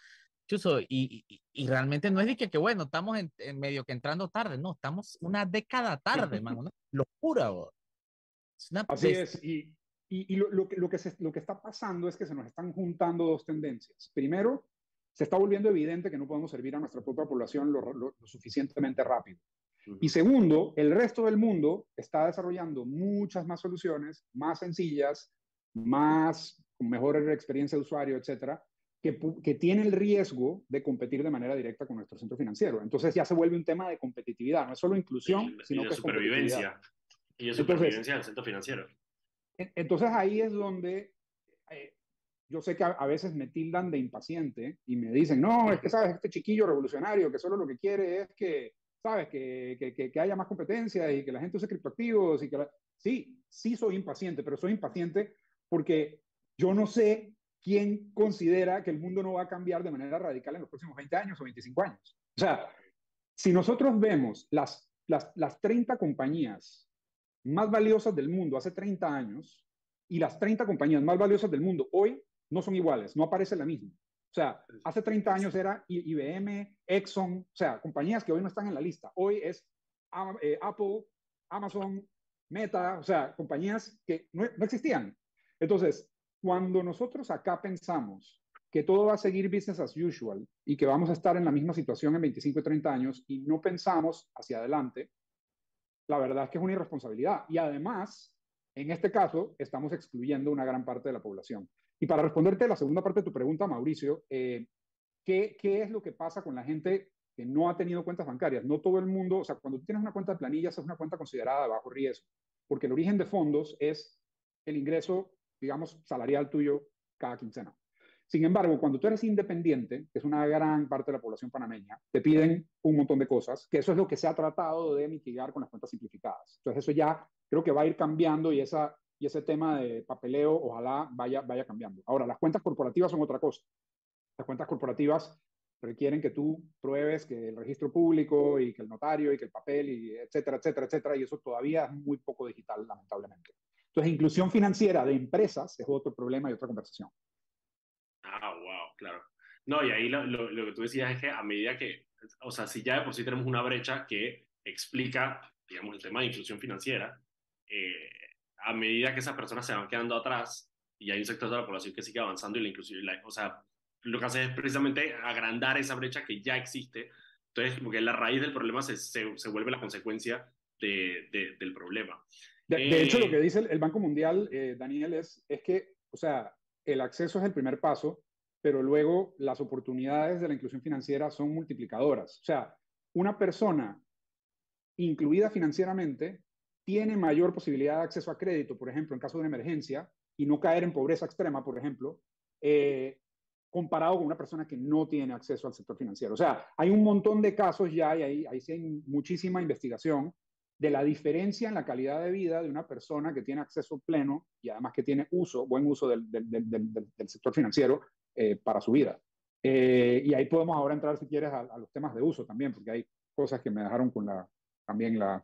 Chuso, y, y, y, realmente no es de que, que bueno, estamos en, en, medio que entrando tarde, no, estamos una década tarde, mano, una <laughs> locura, bro. Es una Así es, y, y, lo, lo, que, lo, que se, lo que está pasando es que se nos están juntando dos tendencias. Primero, se está volviendo evidente que no podemos servir a nuestra propia población lo, suficientemente rápido. Y segundo, el resto del mundo está desarrollando muchas más soluciones, más sencillas, más con mejor experiencia de usuario, etcétera, que, que tiene el riesgo de competir de manera directa con nuestro centro financiero. Entonces ya se vuelve un tema de competitividad, no es solo inclusión, sino y de supervivencia. Y de supervivencia del centro financiero. Entonces ahí es donde eh, yo sé que a, veces me tildan de impaciente y me dicen, no, es que sabes, este chiquillo revolucionario que solo lo que quiere es que, sabes, que, que, que haya más competencia y que la gente use criptoactivos y que Sí, sí soy impaciente, pero soy impaciente porque yo no sé quién considera que el mundo no va a cambiar de manera radical en los próximos 20 años o 25 años. O sea, si nosotros vemos las, las, las 30 compañías más valiosas del mundo hace 30 años y las 30 compañías más valiosas del mundo hoy, no son iguales, no aparece la misma. O sea, hace 30 años era IBM, Exxon, o sea, compañías que hoy no están en la lista. Hoy es eh, Apple, Amazon, Meta, o sea, compañías que no, no existían. Entonces, cuando nosotros acá pensamos que todo va a seguir business as usual y que vamos a estar en la misma situación en 25 y 30 años y no pensamos hacia adelante, la verdad es que es una irresponsabilidad. Y además, en este caso, estamos excluyendo una gran parte de la población. Y para responderte la segunda parte de tu pregunta, Mauricio, eh, ¿qué, ¿qué es lo que pasa con la gente que no ha tenido cuentas bancarias? No todo el mundo, o sea, cuando tú tienes una cuenta de planillas es una cuenta considerada de bajo riesgo, porque el origen de fondos es el ingreso, digamos, salarial tuyo cada quincena. Sin embargo, cuando tú eres independiente, que es una gran parte de la población panameña, te piden un montón de cosas, que eso es lo que se ha tratado de mitigar con las cuentas simplificadas. Entonces, eso ya creo que va a ir cambiando y esa y ese tema de papeleo ojalá vaya, vaya cambiando. Ahora, las cuentas corporativas son otra cosa. Las cuentas corporativas requieren que tú pruebes que el registro público y que el notario y que el papel y etcétera, etcétera, etcétera, y eso todavía es muy poco digital, lamentablemente. Entonces, inclusión financiera de empresas es otro problema y otra conversación. Ah, wow, claro. No, y ahí lo, lo, que tú decías es que a medida que, o sea, si ya de por sí tenemos una brecha que explica, digamos, el tema de inclusión financiera, eh, a medida que esas personas se van quedando atrás y hay un sector de la población que sigue avanzando y la inclusión, o sea, lo que hace es precisamente agrandar esa brecha que ya existe. Entonces, como que la raíz del problema se, se, vuelve la consecuencia de, del problema. De, hecho, lo que eh, dice el, Banco Mundial, eh, Daniel, es, es que, o sea, el acceso es el primer paso, pero luego las oportunidades de la inclusión financiera son multiplicadoras. O sea, una persona incluida financieramente tiene mayor posibilidad de acceso a crédito, por ejemplo, en caso de una emergencia, y no caer en pobreza extrema, por ejemplo, eh, comparado con una persona que no tiene acceso al sector financiero. O sea, hay un montón de casos ya, y ahí, ahí sí hay muchísima investigación de la diferencia en la calidad de vida de una persona que tiene acceso pleno y además que tiene uso, buen uso del, del, del, sector financiero eh, para su vida. Eh, y ahí podemos ahora entrar, si quieres, a, a, los temas de uso también, porque hay cosas que me dejaron con la, también la,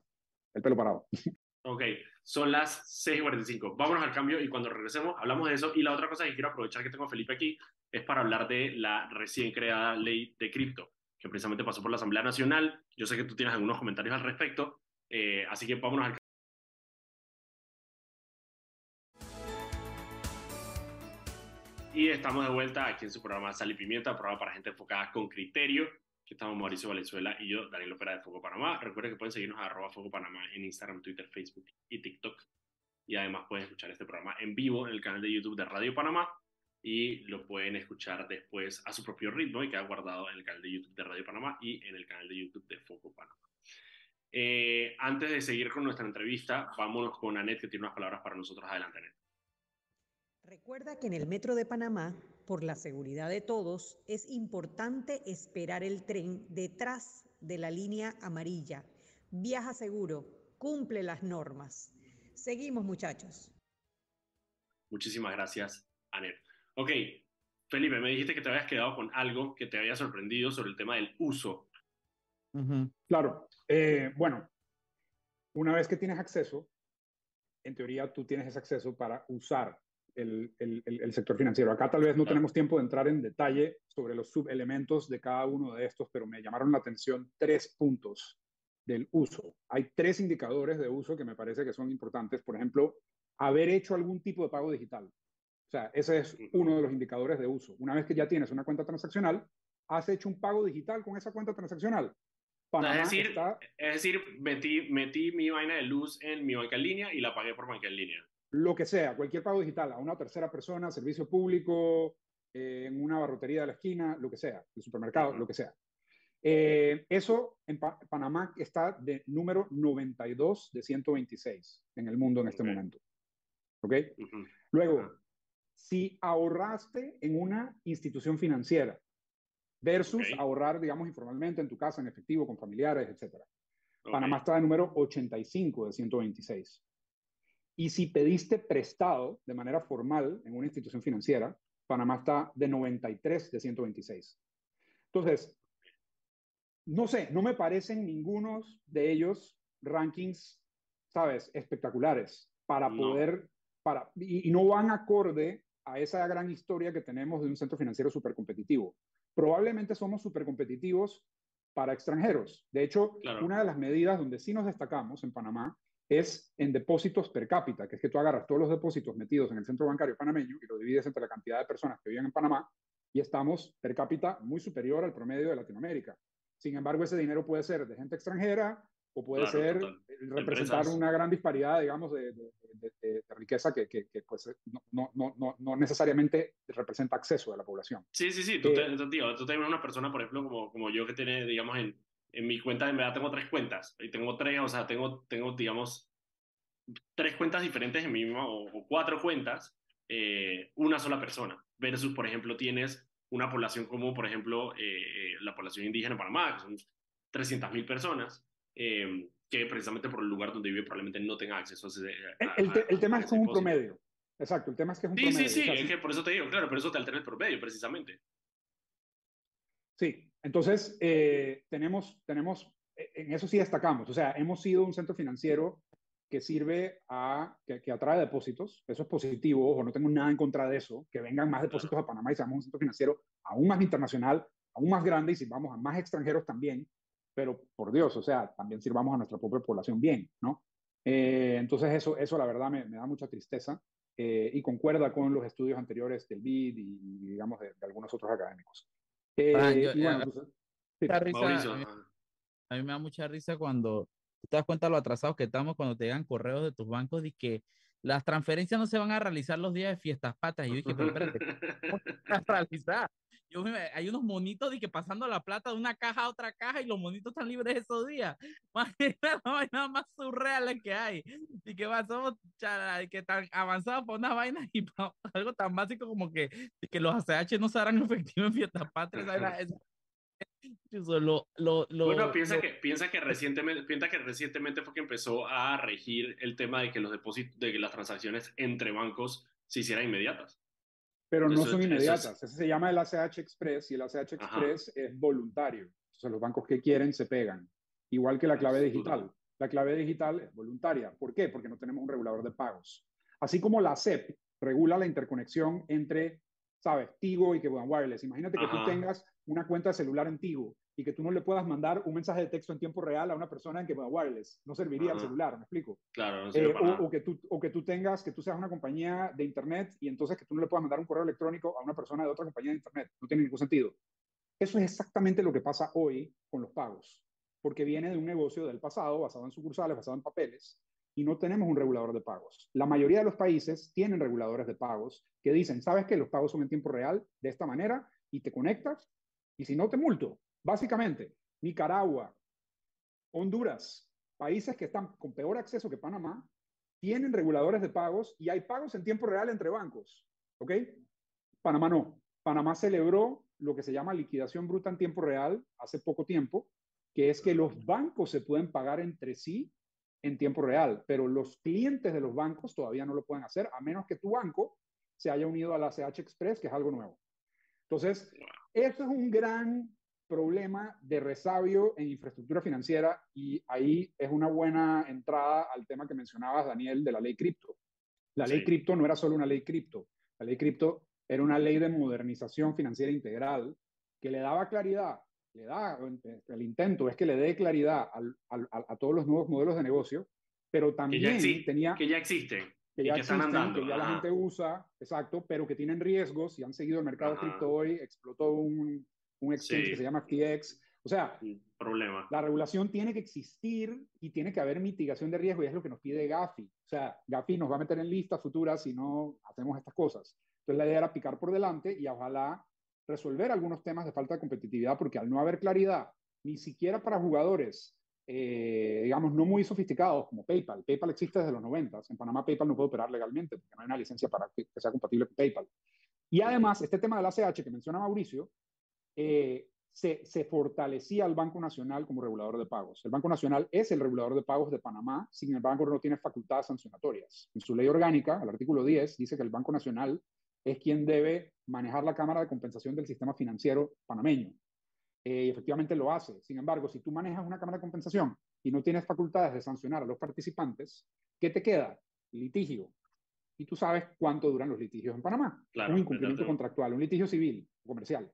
el pelo parado. <laughs> Ok, son las 6.45. Vámonos al cambio y cuando regresemos hablamos de eso. Y la otra cosa que quiero aprovechar que tengo a Felipe aquí es para hablar de la recién creada ley de cripto, que precisamente pasó por la Asamblea Nacional. Yo sé que tú tienes algunos comentarios al respecto, eh, así que vámonos al Y estamos de vuelta aquí en su programa Sal y Pimienta, programa para gente enfocada con criterio que estamos Mauricio Valenzuela y yo, Daniel Opera de Foco Panamá. Recuerden que pueden seguirnos a arroba Foco Panamá en Instagram, Twitter, Facebook y TikTok. Y además pueden escuchar este programa en vivo en el canal de YouTube de Radio Panamá y lo pueden escuchar después a su propio ritmo y queda guardado en el canal de YouTube de Radio Panamá y en el canal de YouTube de Foco Panamá. Eh, antes de seguir con nuestra entrevista, vámonos con Anet, que tiene unas palabras para nosotros. Adelante, Anet. Recuerda que en el Metro de Panamá por la seguridad de todos, es importante esperar el tren detrás de la línea amarilla. Viaja seguro, cumple las normas. Seguimos, muchachos. Muchísimas gracias, Anet. Ok, Felipe, me dijiste que te habías quedado con algo que te había sorprendido sobre el tema del uso. Claro. Eh, bueno, una vez que tienes acceso, en teoría tú tienes ese acceso para usar el, sector financiero. Acá tal vez no tenemos tiempo de entrar en detalle sobre los subelementos de cada uno de estos, pero me llamaron la atención tres puntos del uso. Hay tres indicadores de uso que me parece que son importantes. Por ejemplo, haber hecho algún tipo de pago digital. O sea, ese es uno de los indicadores de uso. Una vez que ya tienes una cuenta transaccional, has hecho un pago digital con esa cuenta transaccional. es decir, es decir metí, metí mi vaina de luz en mi banca en línea y la pagué por banca en línea lo que sea, cualquier pago digital a una tercera persona, servicio público, eh, en una barrotería de la esquina, lo que sea, el supermercado, lo que sea. Eh, eso en Panamá está de número 92 de 126 en el mundo en este momento. ¿Ok? Luego, si ahorraste en una institución financiera versus ahorrar, digamos, informalmente en tu casa, en efectivo, con familiares, etc. Panamá está de número 85 de 126. Y si pediste prestado de manera formal en una institución financiera, Panamá está de 93 de 126. Entonces, no sé, no me parecen ningunos de ellos rankings, ¿sabes?, espectaculares para poder, para, y, no van acorde a esa gran historia que tenemos de un centro financiero súper competitivo. Probablemente somos súper competitivos para extranjeros. De hecho, una de las medidas donde sí nos destacamos en Panamá es en depósitos per cápita, que es que tú agarras todos los depósitos metidos en el centro bancario panameño y lo divides entre la cantidad de personas que viven en Panamá y estamos per cápita muy superior al promedio de Latinoamérica. Sin embargo, ese dinero puede ser de gente extranjera o puede ser representar una gran disparidad, digamos, de, riqueza que, que, pues, no, no, no, no, necesariamente representa acceso de la población. Sí, sí, sí. Tú, eh, tú, tienes una persona, por ejemplo, como, como yo que tiene, digamos, en, en mi cuenta en verdad tengo tres cuentas y tengo tres, o sea, tengo, tengo digamos, tres cuentas diferentes en mi misma, o, cuatro cuentas, eh, una sola persona, versus, por ejemplo, tienes una población como, por ejemplo, eh, la población indígena en Panamá, que son 300.000 personas, eh, que precisamente por el lugar donde vive probablemente no tenga acceso a ese... el, el, tema es con un promedio. Exacto, el tema es que es un sí, promedio. Sí, sí, es que por eso te digo, claro, por eso te altera el promedio, precisamente. Sí, entonces eh, tenemos, tenemos, e, en eso sí destacamos, o sea, hemos sido un centro financiero que sirve a, que, atrae depósitos, eso es positivo, ojo, no tengo nada en contra de eso, que vengan más depósitos a Panamá y seamos un centro financiero aún más internacional, aún más grande y sirvamos a más extranjeros también, pero por Dios, o sea, también sirvamos a nuestra propia población bien, ¿no? Eh, entonces eso, eso la verdad me, da mucha tristeza. eh, y concuerda con los estudios anteriores del BID y, digamos, de, algunos otros académicos. A, mí, me da mucha risa cuando te das cuenta de lo atrasados que estamos cuando te llegan correos de tus bancos y que las transferencias no se van a realizar los días de fiestas patas. Y yo dije, pero espérate, ¿cómo se van a realizar? Yo, hay unos monitos de que pasando la plata de una caja a otra caja y los monitos están libres esos días. <laughs> <laughs> No hay nada más surreal que hay. Y que va, somos que tan avanzados para una vaina y para <laughs> algo tan básico como que, que los ACH no se harán efectivo en fiestas patrias. Lo, lo, bueno, piensa, que, piensa, que recientemente, piensa que recientemente fue que empezó a regir el tema de que los depósitos, de que las transacciones entre bancos se hicieran inmediatas. Pero no son inmediatas. Ese se llama el ACH Express y el ACH Express es voluntario. Entonces los bancos que quieren se pegan. Igual que la clave digital. La clave digital es voluntaria. ¿Por qué? Porque no tenemos un regulador de pagos. Así como la CEP regula la interconexión entre, ¿sabes? Tigo y que Wireless. Imagínate que tú tengas una cuenta de celular en Tigo y que tú no le puedas mandar un mensaje de texto en tiempo real a una persona en que wireless. No serviría el celular, ¿me explico? Claro, no eh, o, que tú, o que tú tengas, que tú seas una compañía de Internet y entonces que tú no le puedas mandar un correo electrónico a una persona de otra compañía de Internet. No tiene ningún sentido. Eso es exactamente lo que pasa hoy con los pagos, porque viene de un negocio del pasado, basado en sucursales, basado en papeles, y no tenemos un regulador de pagos. La mayoría de los países tienen reguladores de pagos que dicen, ¿sabes que los pagos son en tiempo real de esta manera? Y te conectas y si no, te multo. Básicamente, Nicaragua, Honduras, países que están con peor acceso que Panamá, tienen reguladores de pagos y hay pagos en tiempo real entre bancos. ¿Ok? Panamá no. Panamá celebró lo que se llama liquidación bruta en tiempo real hace poco tiempo, que es que los bancos se pueden pagar entre sí en tiempo real, pero los clientes de los bancos todavía no lo pueden hacer, a menos que tu banco se haya unido a la CH Express, que es algo nuevo. Entonces, eso es un gran problema de resabio en infraestructura financiera y ahí es una buena entrada al tema que mencionabas, Daniel, de la ley cripto. La ley cripto no era solo una ley cripto, la ley cripto era una ley de modernización financiera integral que le daba claridad, le da, el intento es que le dé claridad a todos los nuevos modelos de negocio, pero también tenía... Que ya existen que ya, están andando, que ya la gente usa, exacto, pero que tienen riesgos y han seguido el mercado cripto hoy, explotó un, un exchange que se llama FTX. O sea, problema. la regulación tiene que existir y tiene que haber mitigación de riesgo y es lo que nos pide Gafi. O sea, Gafi nos va a meter en listas futuras si no hacemos estas cosas. Entonces la idea era picar por delante y ojalá resolver algunos temas de falta de competitividad porque al no haber claridad, ni siquiera para jugadores eh, digamos, no muy sofisticados como PayPal. PayPal existe desde los 90. En Panamá PayPal no puede operar legalmente porque no hay una licencia para que, sea compatible con PayPal. Y además, este tema del ACH que menciona Mauricio, eh, se, se, fortalecía el Banco Nacional como regulador de pagos. El Banco Nacional es el regulador de pagos de Panamá, sin embargo no tiene facultades sancionatorias. En su ley orgánica, el artículo 10, dice que el Banco Nacional es quien debe manejar la Cámara de Compensación del Sistema Financiero panameño. Eh, y efectivamente lo hace. Sin embargo, si tú manejas una cámara de compensación y no tienes facultades de sancionar a los participantes, ¿qué te queda? Litigio. Y tú sabes cuánto duran los litigios en Panamá. un incumplimiento contractual, un litigio civil, comercial.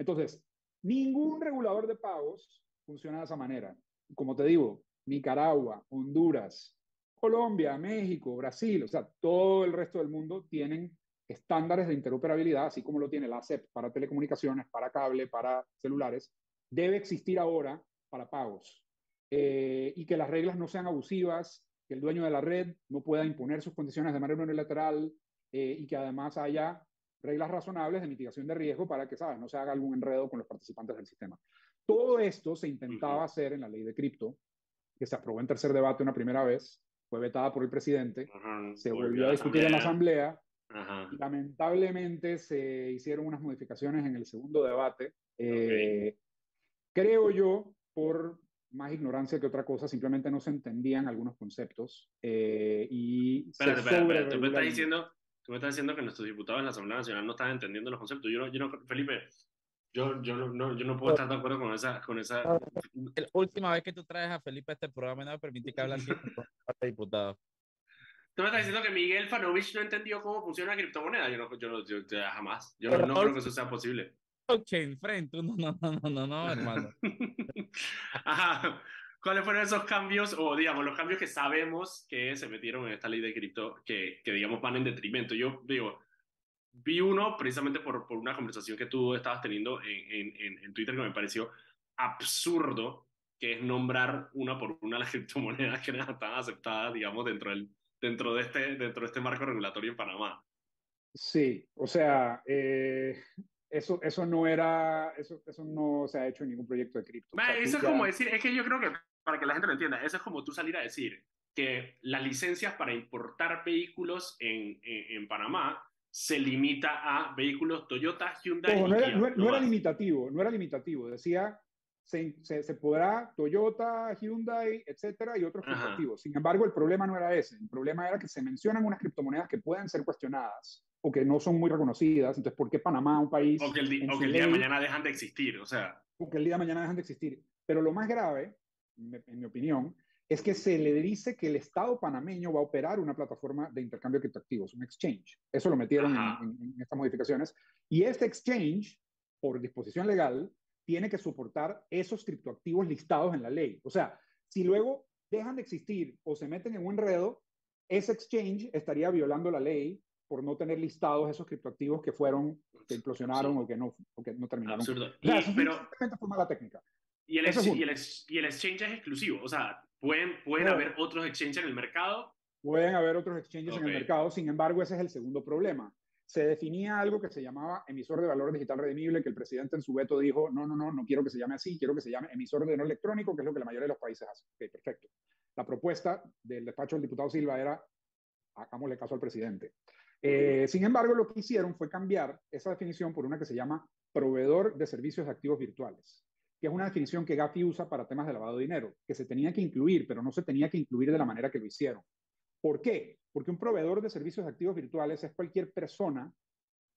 Entonces, ningún regulador de pagos funciona de esa manera. Como te digo, Nicaragua, Honduras, Colombia, México, Brasil, o sea, todo el resto del mundo tienen estándares de interoperabilidad, así como lo tiene la CEP para telecomunicaciones, para cable, para celulares, debe existir ahora para pagos. Eh, y que las reglas no sean abusivas, que el dueño de la red no pueda imponer sus condiciones de manera unilateral eh, y que además haya reglas razonables de mitigación de riesgo para que, ¿sabes?, no se haga algún enredo con los participantes del sistema. Todo esto se intentaba hacer en la ley de cripto, que se aprobó en tercer debate una primera vez, fue vetada por el presidente, se volvió a discutir en la asamblea, Lamentablemente se hicieron unas modificaciones en el segundo debate. Eh, creo yo, por más ignorancia que otra cosa, simplemente no se entendían algunos conceptos. Eh, y espérate, espérate, Tú me, estás diciendo, tú me estás diciendo que nuestros diputados en la Asamblea Nacional no están entendiendo los conceptos. Yo no, yo no Felipe, yo, yo, no, yo no puedo estar de acuerdo con esa, con esa... La última vez que tú traes a Felipe a este programa no me permite que hable aquí con <laughs> diputado. Tú me estás diciendo que Miguel Fanovich no entendió cómo funciona la criptomoneda. Yo no, yo, no, yo, jamás. Yo no, creo que eso sea posible. Blockchain, frente. No, no, no, no, no, hermano. <laughs> Ajá. ¿Cuáles fueron esos cambios, o digamos, los cambios que sabemos que se metieron en esta ley de cripto que, que digamos, van en detrimento? Yo digo, vi uno precisamente por, por una conversación que tú estabas teniendo en, en, en Twitter que me pareció absurdo, que es nombrar una por una las criptomonedas que no están aceptadas, digamos, dentro, del, dentro, de este, dentro de este marco regulatorio en Panamá. Sí, o sea, eh, eso, eso no era, eso, eso no se ha hecho en ningún proyecto de cripto. eso es como decir, es que yo creo que, para que la gente lo entienda, eso es como tú salir a decir que las licencias para importar vehículos en, en, Panamá se limita a vehículos Toyota, Hyundai. No, no, era, no, era, limitativo, no era limitativo. Decía, se, se, podrá Toyota, Hyundai, etcétera, y otros criptoactivos. Sin embargo, el problema no era ese. El problema era que se mencionan unas criptomonedas que pueden ser cuestionadas o que no son muy reconocidas. Entonces, ¿por qué Panamá, un país... O que el, día de mañana dejan de existir, o sea... O que el día de mañana dejan de existir. Pero lo más grave, en mi opinión, es que se le dice que el Estado panameño va a operar una plataforma de intercambio de criptoactivos, un exchange. Eso lo metieron en, estas modificaciones. Y este exchange, por disposición legal, tiene que soportar esos criptoactivos listados en la ley. O sea, si luego dejan de existir o se meten en un enredo, ese exchange estaría violando la ley por no tener listados esos criptoactivos que fueron, que implosionaron o que no, o que no terminaron. Absurdo. pero, fue mala técnica. Y el, y, el, y el, exchange es exclusivo, o sea, pueden, pueden haber otros exchanges en el mercado. Pueden haber otros exchanges en el mercado, sin embargo, ese es el segundo problema. Se definía algo que se llamaba emisor de valor digital redimible, que el presidente en su veto dijo, no, no, no, no quiero que se llame así, quiero que se llame emisor de dinero electrónico, que es lo que la mayoría de los países hacen. Ok, perfecto. La propuesta del despacho del diputado Silva era, hagámosle caso al presidente. Eh, sin embargo, lo que hicieron fue cambiar esa definición por una que se llama proveedor de servicios de activos virtuales, que es una definición que Gafi usa para temas de lavado de dinero, que se tenía que incluir, pero no se tenía que incluir de la manera que lo hicieron. ¿Por qué? Porque un proveedor de servicios de activos virtuales es cualquier persona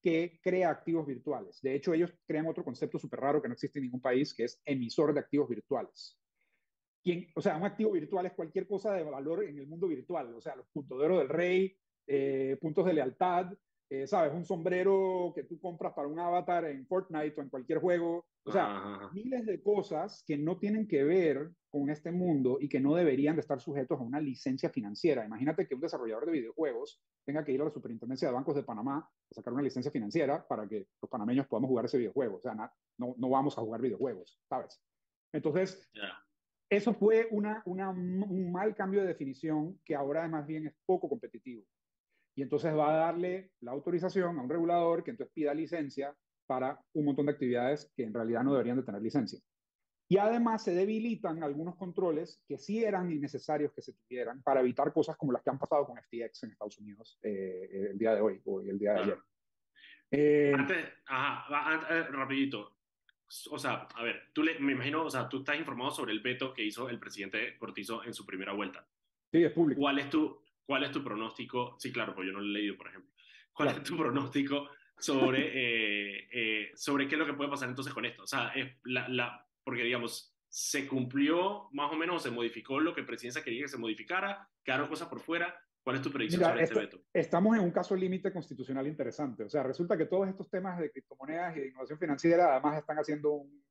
que crea activos virtuales. De hecho, ellos crean otro concepto súper raro que no existe en ningún país, que es emisor de activos virtuales. Quien, o sea, un activo virtual es cualquier cosa de valor en el mundo virtual, o sea, los puntos de oro del rey, eh, puntos de lealtad, eh, ¿sabes? Un sombrero que tú compras para un avatar en Fortnite o en cualquier juego. O sea, miles de cosas que no tienen que ver con este mundo y que no deberían de estar sujetos a una licencia financiera. Imagínate que un desarrollador de videojuegos tenga que ir a la Superintendencia de Bancos de Panamá a sacar una licencia financiera para que los panameños podamos jugar ese videojuego. O sea, no, no vamos a jugar videojuegos, ¿sabes? Entonces, eso fue una, una, un mal cambio de definición que ahora más bien es poco competitivo y entonces va a darle la autorización a un regulador que entonces pida licencia para un montón de actividades que en realidad no deberían de tener licencia. Y además se debilitan algunos controles que sí eran innecesarios que se tuvieran para evitar cosas como las que han pasado con FTX en Estados Unidos eh, el día de hoy o el día de ayer. Eh, antes, ajá, eh, rapidito. O sea, a ver, tú le, me imagino, o sea, tú estás informado sobre el veto que hizo el presidente Cortizo en su primera vuelta. Sí, es público. ¿Cuál es tu, ¿Cuál es tu pronóstico? Sí, claro, pues yo no lo he leído, por ejemplo. ¿Cuál es tu pronóstico sobre, eh, eh, sobre qué es lo que puede pasar entonces con esto? O sea, es la, la, porque digamos, se cumplió más o menos, se modificó lo que presidencia quería que se modificara, quedaron cosas por fuera. ¿Cuál es tu predicción sobre este veto? Estamos en un caso límite constitucional interesante. O sea, resulta que todos estos temas de criptomonedas y de innovación financiera además están haciendo un,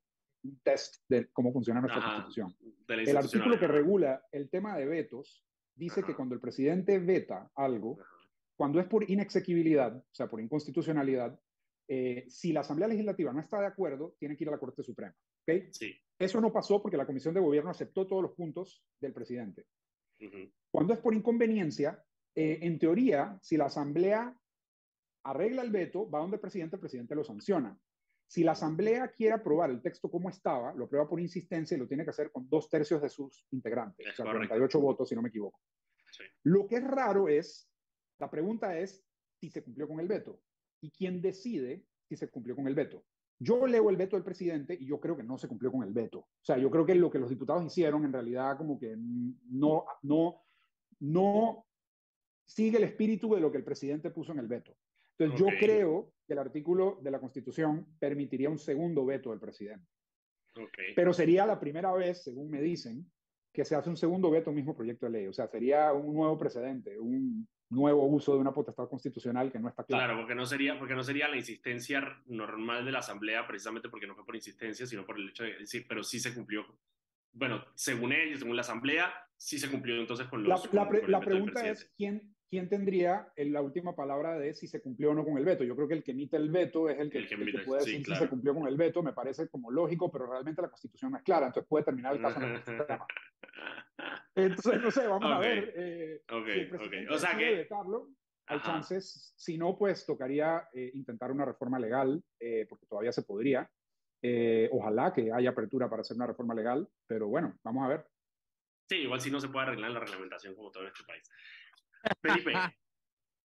test de cómo funciona nuestra constitución. El artículo que regula el tema de vetos dice que cuando el presidente veta algo, cuando es por inexequibilidad, o sea, por inconstitucionalidad, eh, si la Asamblea Legislativa no está de acuerdo, tiene que ir a la Corte Suprema. ¿okay? Sí. Eso no pasó porque la Comisión de Gobierno aceptó todos los puntos del presidente. Cuando es por inconveniencia, eh, en teoría, si la Asamblea arregla el veto, va donde el presidente, el presidente lo sanciona. Si la Asamblea quiere aprobar el texto como estaba, lo aprueba por insistencia y lo tiene que hacer con dos tercios de sus integrantes, o sea, 48 votos, si no me equivoco. Lo que es raro es, la pregunta es si se cumplió con el veto y quién decide si se cumplió con el veto. Yo leo el veto del presidente y yo creo que no se cumplió con el veto. O sea, yo creo que lo que los diputados hicieron en realidad como que no, no, no sigue el espíritu de lo que el presidente puso en el veto. Entonces, yo creo que el artículo de la Constitución permitiría un segundo veto del presidente. Pero sería la primera vez, según me dicen, que se hace un segundo veto a un mismo proyecto de ley. O sea, sería un nuevo precedente, un nuevo uso de una potestad constitucional que no está claro. Claro, porque no sería, porque no sería la insistencia normal de la Asamblea, precisamente porque no fue por insistencia, sino por el hecho de decir, pero sí se cumplió bueno, según ellos, según la Asamblea, sí se cumplió entonces con los... La, la, pregunta es, ¿quién, ¿quién tendría la última palabra de si se cumplió o no con el veto? Yo creo que el que emite el veto es el que, puede decir si se cumplió con el veto, me parece como lógico, pero realmente la constitución no es clara, entonces puede terminar el caso en el <laughs> Entonces, no sé, vamos a ver. Eh, o sea que... Vetarlo, hay chances, si no, pues tocaría eh, intentar una reforma legal, eh, porque todavía se podría. Eh, ojalá que haya apertura para hacer una reforma legal, pero bueno, vamos a ver. Sí, igual si no se puede arreglar la reglamentación como todo en este país. Felipe,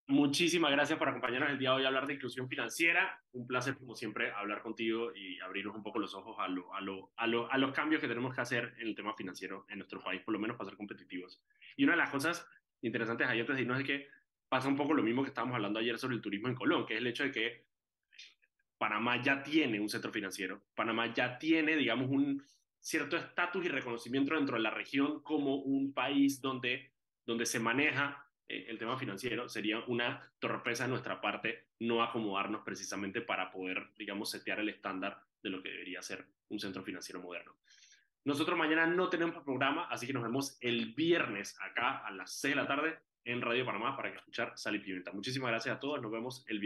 muchísimas gracias por acompañarnos el día de hoy a hablar de inclusión financiera. Un placer, como siempre, hablar contigo y abrirnos un poco los ojos a, lo, a, lo, a, lo, a los cambios que tenemos que hacer en el tema financiero en nuestro país, por lo menos para ser competitivos. Y una de las cosas interesantes ahí antes de irnos es que pasa un poco lo mismo que estábamos hablando ayer sobre el turismo en Colón, que es el hecho de que Panamá ya tiene un centro financiero, Panamá ya tiene, digamos, un cierto estatus y reconocimiento dentro de la región como un país donde, donde se maneja el tema financiero. Sería una torpeza de nuestra parte no acomodarnos precisamente para poder, digamos, setear el estándar de lo que debería ser un centro financiero moderno. Nosotros mañana no tenemos programa, así que nos vemos el viernes acá a las 6 de la tarde en Radio Panamá para escuchar Sal y. Muchísimas gracias a todos, nos vemos el viernes.